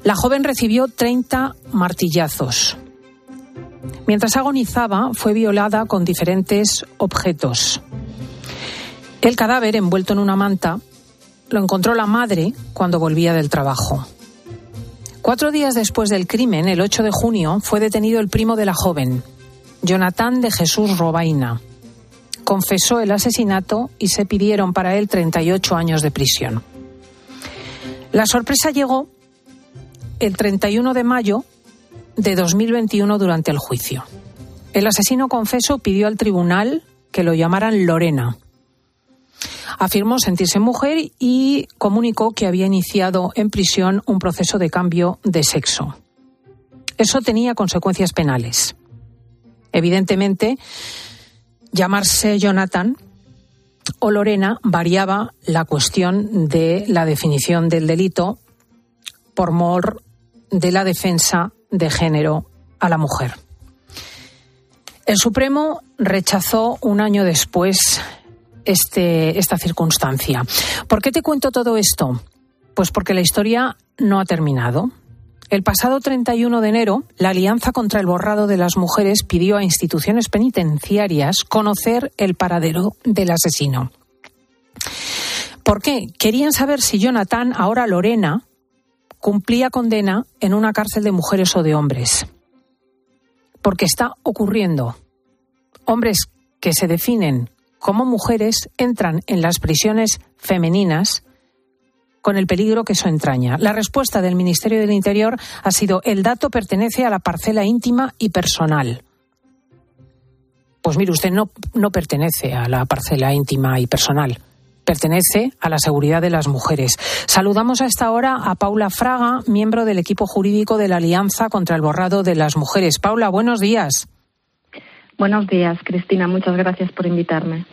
La joven recibió 30 martillazos. Mientras agonizaba, fue violada con diferentes objetos. El cadáver, envuelto en una manta, lo encontró la madre cuando volvía del trabajo. Cuatro días después del crimen, el 8 de junio, fue detenido el primo de la joven, Jonathan de Jesús Robaina. Confesó el asesinato y se pidieron para él 38 años de prisión. La sorpresa llegó el 31 de mayo de 2021 durante el juicio. El asesino confeso pidió al tribunal que lo llamaran Lorena afirmó sentirse mujer y comunicó que había iniciado en prisión un proceso de cambio de sexo. Eso tenía consecuencias penales. Evidentemente, llamarse Jonathan o Lorena variaba la cuestión de la definición del delito por mor de la defensa de género a la mujer. El Supremo rechazó un año después este, esta circunstancia. ¿Por qué te cuento todo esto? Pues porque la historia no ha terminado. El pasado 31 de enero, la Alianza contra el Borrado de las Mujeres pidió a instituciones penitenciarias conocer el paradero del asesino. ¿Por qué? Querían saber si Jonathan, ahora Lorena, cumplía condena en una cárcel de mujeres o de hombres. Porque está ocurriendo. Hombres que se definen como mujeres entran en las prisiones femeninas con el peligro que eso entraña. La respuesta del Ministerio del Interior ha sido el dato pertenece a la parcela íntima y personal. Pues mire, usted no, no pertenece a la parcela íntima y personal. Pertenece a la seguridad de las mujeres. Saludamos a esta hora a Paula Fraga, miembro del equipo jurídico de la Alianza contra el Borrado de las Mujeres. Paula, buenos días. Buenos días, Cristina. Muchas gracias por invitarme.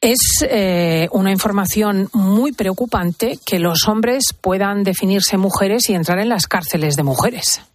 Es eh, una información muy preocupante que los hombres puedan definirse mujeres y entrar en las cárceles de mujeres.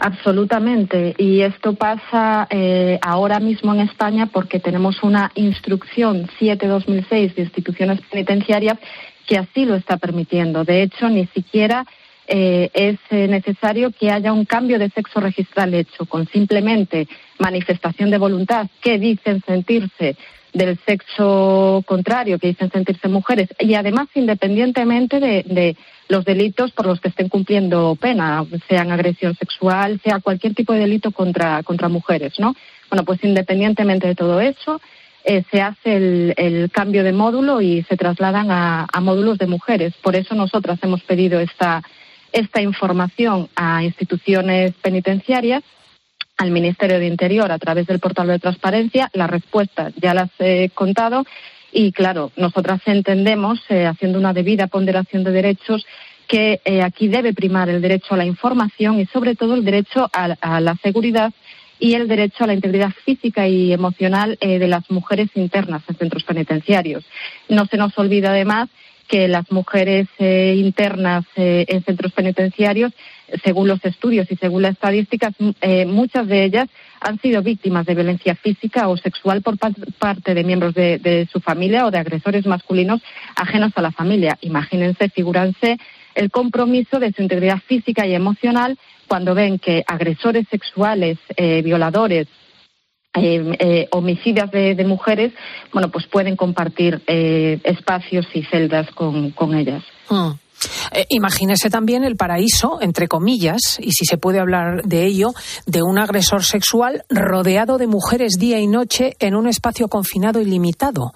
Absolutamente. Y esto pasa eh, ahora mismo en España porque tenemos una instrucción 7-2006 de instituciones penitenciarias que así lo está permitiendo. De hecho, ni siquiera eh, es eh, necesario que haya un cambio de sexo registral hecho con simplemente manifestación de voluntad que dicen sentirse del sexo contrario, que dicen sentirse mujeres, y además independientemente de, los delitos por los que estén cumpliendo pena, sean agresión sexual, sea cualquier tipo de delito contra, contra mujeres, ¿no? Bueno, pues independientemente de todo eso, eh, se hace el, cambio de módulo y se trasladan a, a módulos de mujeres. Por eso nosotras hemos pedido esta, esta información a instituciones penitenciarias, al Ministerio de Interior a través del portal de transparencia. Las respuestas ya las he contado y, claro, nosotras entendemos, eh, haciendo una debida ponderación de derechos, que eh, aquí debe primar el derecho a la información y, sobre todo, el derecho a, la seguridad y el derecho a la integridad física y emocional eh, de las mujeres internas en centros penitenciarios. No se nos olvida, además, que las mujeres eh, internas eh, en centros penitenciarios, según los estudios y según las estadísticas, eh, muchas de ellas han sido víctimas de violencia física o sexual por parte de miembros de, su familia o de agresores masculinos ajenos a la familia. Imagínense, figúranse el compromiso de su integridad física y emocional cuando ven que agresores sexuales, violadores, eh, eh, homicidas de, mujeres, bueno, pues pueden compartir eh, espacios y celdas con, ellas. Hmm. Eh, imagínese también el paraíso, entre comillas, y si se puede hablar de ello, de un agresor sexual rodeado de mujeres día y noche en un espacio confinado y limitado.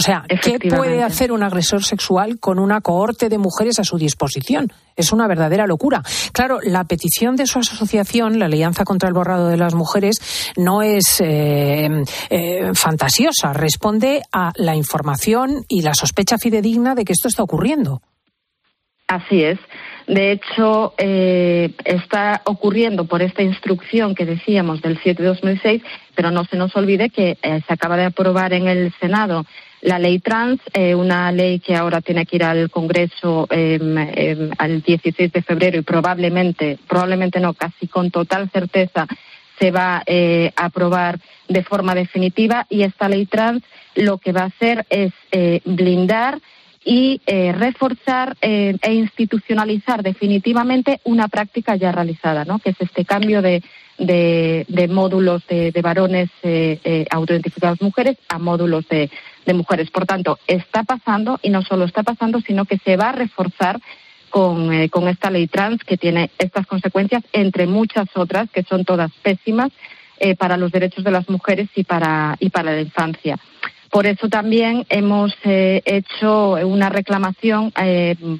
O sea, ¿qué puede hacer un agresor sexual con una cohorte de mujeres a su disposición? Es una verdadera locura. Claro, la petición de su asociación, la Alianza contra el Borrado de las Mujeres, no es eh, eh, fantasiosa. Responde a la información y la sospecha fidedigna de que esto está ocurriendo. Así es. De hecho, eh, está ocurriendo por esta instrucción que decíamos del 7 de 2006, pero no se nos olvide que se acaba de aprobar en el Senado la ley trans, eh, una ley que ahora tiene que ir al Congreso em, al 16 de febrero y probablemente, probablemente no, casi con total certeza se va eh, a aprobar de forma definitiva y esta ley trans lo que va a hacer es eh, blindar y reforzar e institucionalizar definitivamente una práctica ya realizada, ¿no? que es este cambio de, de, módulos de, varones autoidentificados mujeres a módulos de, mujeres. Por tanto, está pasando y no solo está pasando, sino que se va a reforzar con, eh, con esta ley trans que tiene estas consecuencias, entre muchas otras, que son todas pésimas eh, para los derechos de las mujeres y para, y para la infancia. Por eso también hemos eh, hecho una reclamación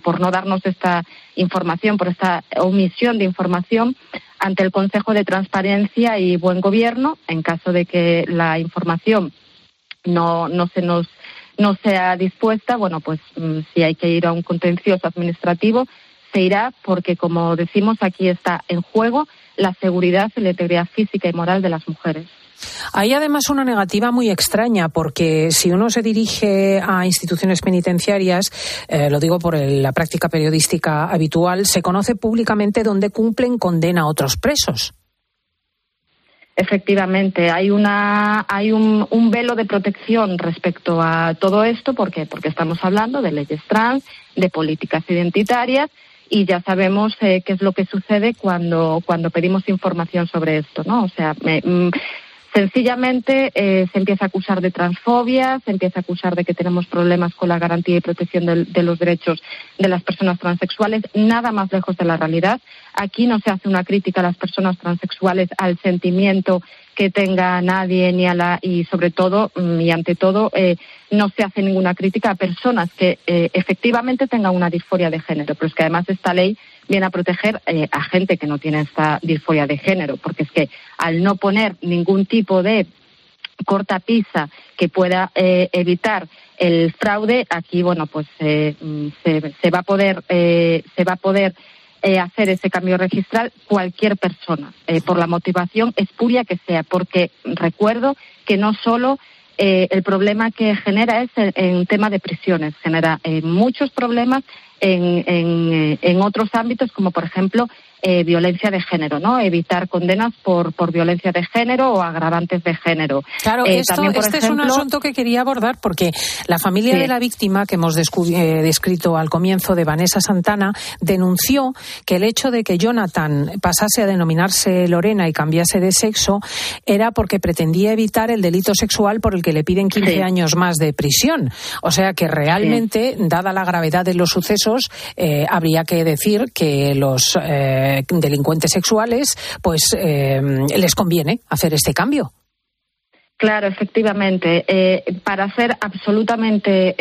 por no darnos esta información, por esta omisión de información ante el Consejo de Transparencia y Buen Gobierno, en caso de que la información no, no se nos no sea dispuesta, bueno, pues mm, si hay que ir a un contencioso administrativo, se irá porque, como decimos, aquí está en juego la seguridad y la integridad física y moral de las mujeres. Hay además una negativa muy extraña porque si uno se dirige a instituciones penitenciarias, eh, lo digo por la práctica periodística habitual, se conoce públicamente dónde cumplen condena otros presos. Efectivamente, hay una hay un, velo de protección respecto a todo esto, porque porque estamos hablando de leyes trans, de políticas identitarias y ya sabemos eh, qué es lo que sucede cuando cuando pedimos información sobre esto, ¿no? O sea, me, mm, Sencillamente eh, se empieza a acusar de transfobia, se empieza a acusar de que tenemos problemas con la garantía y protección de, los derechos de las personas transexuales, nada más lejos de la realidad. Aquí no se hace una crítica a las personas transexuales, al sentimiento que tenga nadie ni a la y sobre todo mm, y ante todo eh, no se hace ninguna crítica a personas que eh, efectivamente tengan una disforia de género, pero es que además esta ley viene a proteger eh, a gente que no tiene esta disforia de género, porque es que al no poner ningún tipo de cortapisa que pueda eh, evitar el fraude, aquí bueno pues eh, mm, se, va a poder se va a poder hacer ese cambio registral cualquier persona, por la motivación espuria que sea, porque recuerdo que no solo el problema que genera es en, tema de prisiones, genera muchos problemas en, en, en otros ámbitos, como por ejemplo eh, violencia de género, ¿no? Evitar condenas por, por violencia de género o agravantes de género. Claro, eh, esto, este es un asunto que quería abordar porque la familia de la víctima que hemos eh, descrito al comienzo de Vanessa Santana denunció que el hecho de que Jonathan pasase a denominarse Lorena y cambiase de sexo era porque pretendía evitar el delito sexual por el que le piden 15 años más de prisión. O sea que realmente, dada la gravedad de los sucesos, habría que decir que los eh, delincuentes sexuales, pues eh, les conviene hacer este cambio. Claro, efectivamente. Eh, para ser absolutamente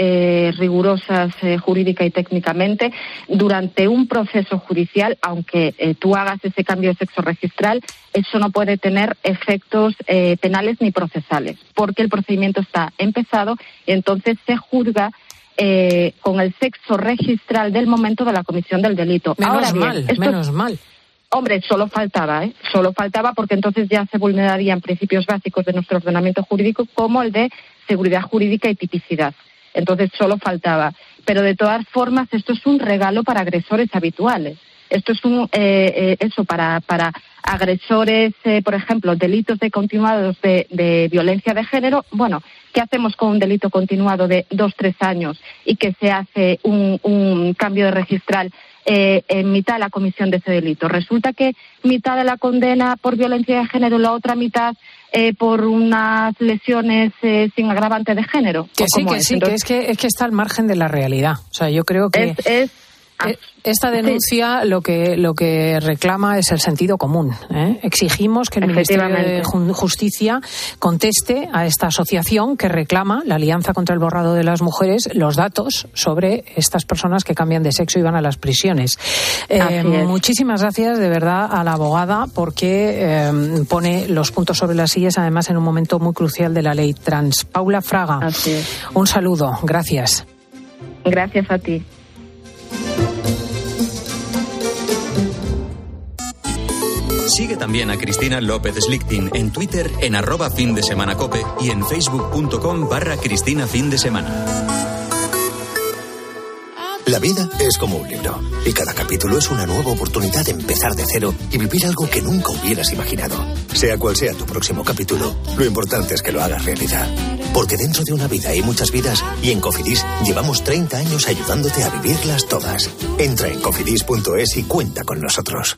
rigurosas jurídica y técnicamente, durante un proceso judicial, aunque tú hagas ese cambio de sexo registral, eso no puede tener efectos penales ni procesales, porque el procedimiento está empezado y entonces se juzga eh, con el sexo registral del momento de la comisión del delito. Menos mal, menos mal. Hombre, solo faltaba, ¿eh? Solo faltaba porque entonces ya se vulnerarían principios básicos de nuestro ordenamiento jurídico como el de seguridad jurídica y tipicidad. Entonces solo faltaba. Pero de todas formas, esto es un regalo para agresores habituales. Esto es un, eh, eh, eso para, para agresores, eh, por ejemplo, delitos de continuados de, de, violencia de género. Bueno, ¿qué hacemos con un delito continuado de dos, tres años y que se hace un, un cambio de registral en mitad de la comisión de ese delito? Resulta que mitad de la condena por violencia de género, la otra mitad por unas lesiones sin agravante de género. Que sí, que sí, que es que, es que está al margen de la realidad. O sea, yo creo que... es eh, esta denuncia lo que lo que reclama es el sentido común. ¿eh? Exigimos que el Ministerio de Justicia conteste a esta asociación que reclama la Alianza contra el Borrado de las Mujeres los datos sobre estas personas que cambian de sexo y van a las prisiones. Eh, muchísimas gracias de verdad a la abogada porque pone los puntos sobre las sillas además en un momento muy crucial de la ley trans. Paula Fraga, un saludo. Gracias. Gracias a ti. Sigue también a Cristina López Slichting en Twitter en arroba fin de semana cope y en facebook.com barra Cristina fin de semana. La vida es como un libro y cada capítulo es una nueva oportunidad de empezar de cero y vivir algo que nunca hubieras imaginado. Sea cual sea tu próximo capítulo, lo importante es que lo hagas realidad. Porque dentro de una vida hay muchas vidas y en Cofidis llevamos 30 años ayudándote a vivirlas todas. Entra en cofidis.es y cuenta con nosotros.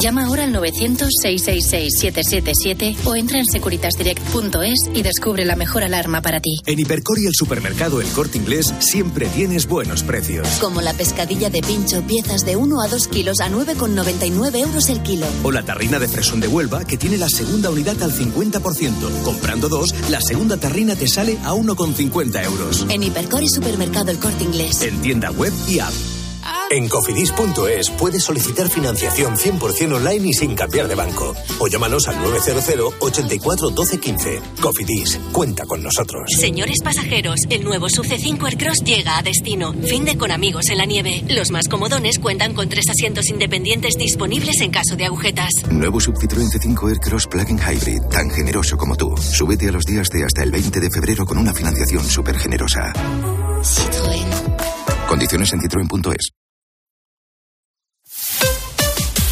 Llama ahora al 900-666-777 o entra en securitasdirect.es y descubre la mejor alarma para ti. En Hipercor y el supermercado El Corte Inglés siempre tienes buenos precios. Como la pescadilla de pincho, piezas de 1 a 2 kilos a 9,99 euros el kilo. O la tarrina de fresón de Huelva que tiene la segunda unidad al 50%. Comprando dos, la segunda tarrina te sale a 1,50 euros. En Hipercor y supermercado El Corte Inglés. En tienda web y app. En cofidis.es puedes solicitar financiación 100% online y sin cambiar de banco. O llámanos al 900 84 12 15. Cofidis, cuenta con nosotros. Señores pasajeros, el nuevo Sub C5 Aircross llega a destino. Fin de con amigos en la nieve. Los más comodones cuentan con tres asientos independientes disponibles en caso de agujetas. Nuevo Sub Citroën C5 Aircross Plug-in Hybrid, tan generoso como tú. Súbete a los días de hasta el 20 de febrero con una financiación súper generosa. Citroën. Condiciones en citroen.es.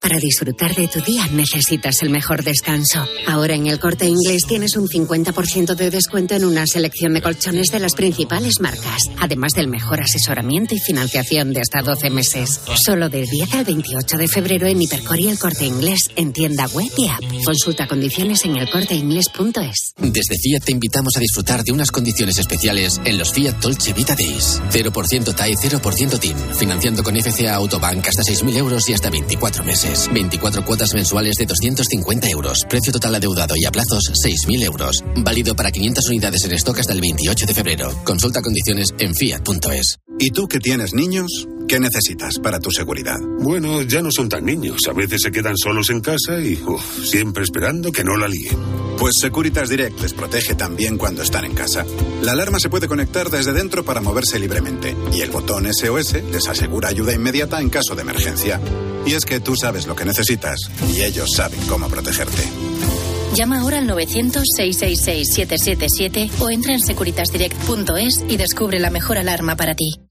Para disfrutar de tu día necesitas el mejor descanso. Ahora en el corte inglés tienes un 50% de descuento en una selección de colchones de las principales marcas, además del mejor asesoramiento y financiación de hasta 12 meses. Solo del 10 al 28 de febrero en Hipercor y el corte inglés en tienda web y app. Consulta condiciones en elcorteinglés.es. Desde Fiat te invitamos a disfrutar de unas condiciones especiales en los Fiat Dolce Vita Days. 0% TAE, 0% TIN. Financiando con FCA Autobank hasta 6.000 euros y hasta 24 meses. 24 cuotas mensuales de 250 euros. Precio total adeudado y a plazos 6.000 euros. Válido para 500 unidades en stock hasta el 28 de febrero. Consulta condiciones en fiat.es. ¿Y tú que tienes niños? ¿Qué necesitas para tu seguridad? Bueno, ya no son tan niños. A veces se quedan solos en casa y siempre esperando que no la líen. Pues Securitas Direct les protege también cuando están en casa. La alarma se puede conectar desde dentro para moverse libremente y el botón SOS les asegura ayuda inmediata en caso de emergencia. Y es que tú sabes lo que necesitas y ellos saben cómo protegerte. Llama ahora al 900-666-777 o entra en securitasdirect.es y descubre la mejor alarma para ti.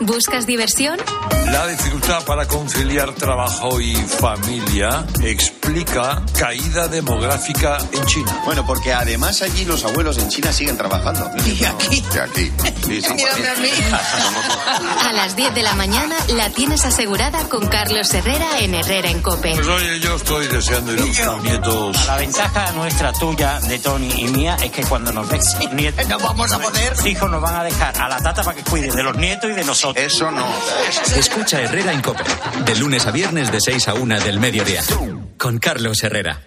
¿Buscas diversión? La dificultad para conciliar trabajo y familia explica explica caída demográfica en China. Bueno, porque además allí los abuelos en China siguen trabajando. Y aquí. Y aquí. Sí, sí. Mírame a mí. *laughs* A las 10 de la mañana la tienes asegurada con Carlos Herrera en Herrera en Cope. Pues oye, yo estoy deseando ir a buscar nietos. La ventaja nuestra, tuya, de Tony y mía es que cuando nos ves nietos, no vamos a poder. hijos nos van a dejar a la tata para que cuide de los nietos y de nosotros. Eso no. Escucha Herrera en Cope, de lunes a viernes de 6 a 1 del mediodía, con Carlos Herrera.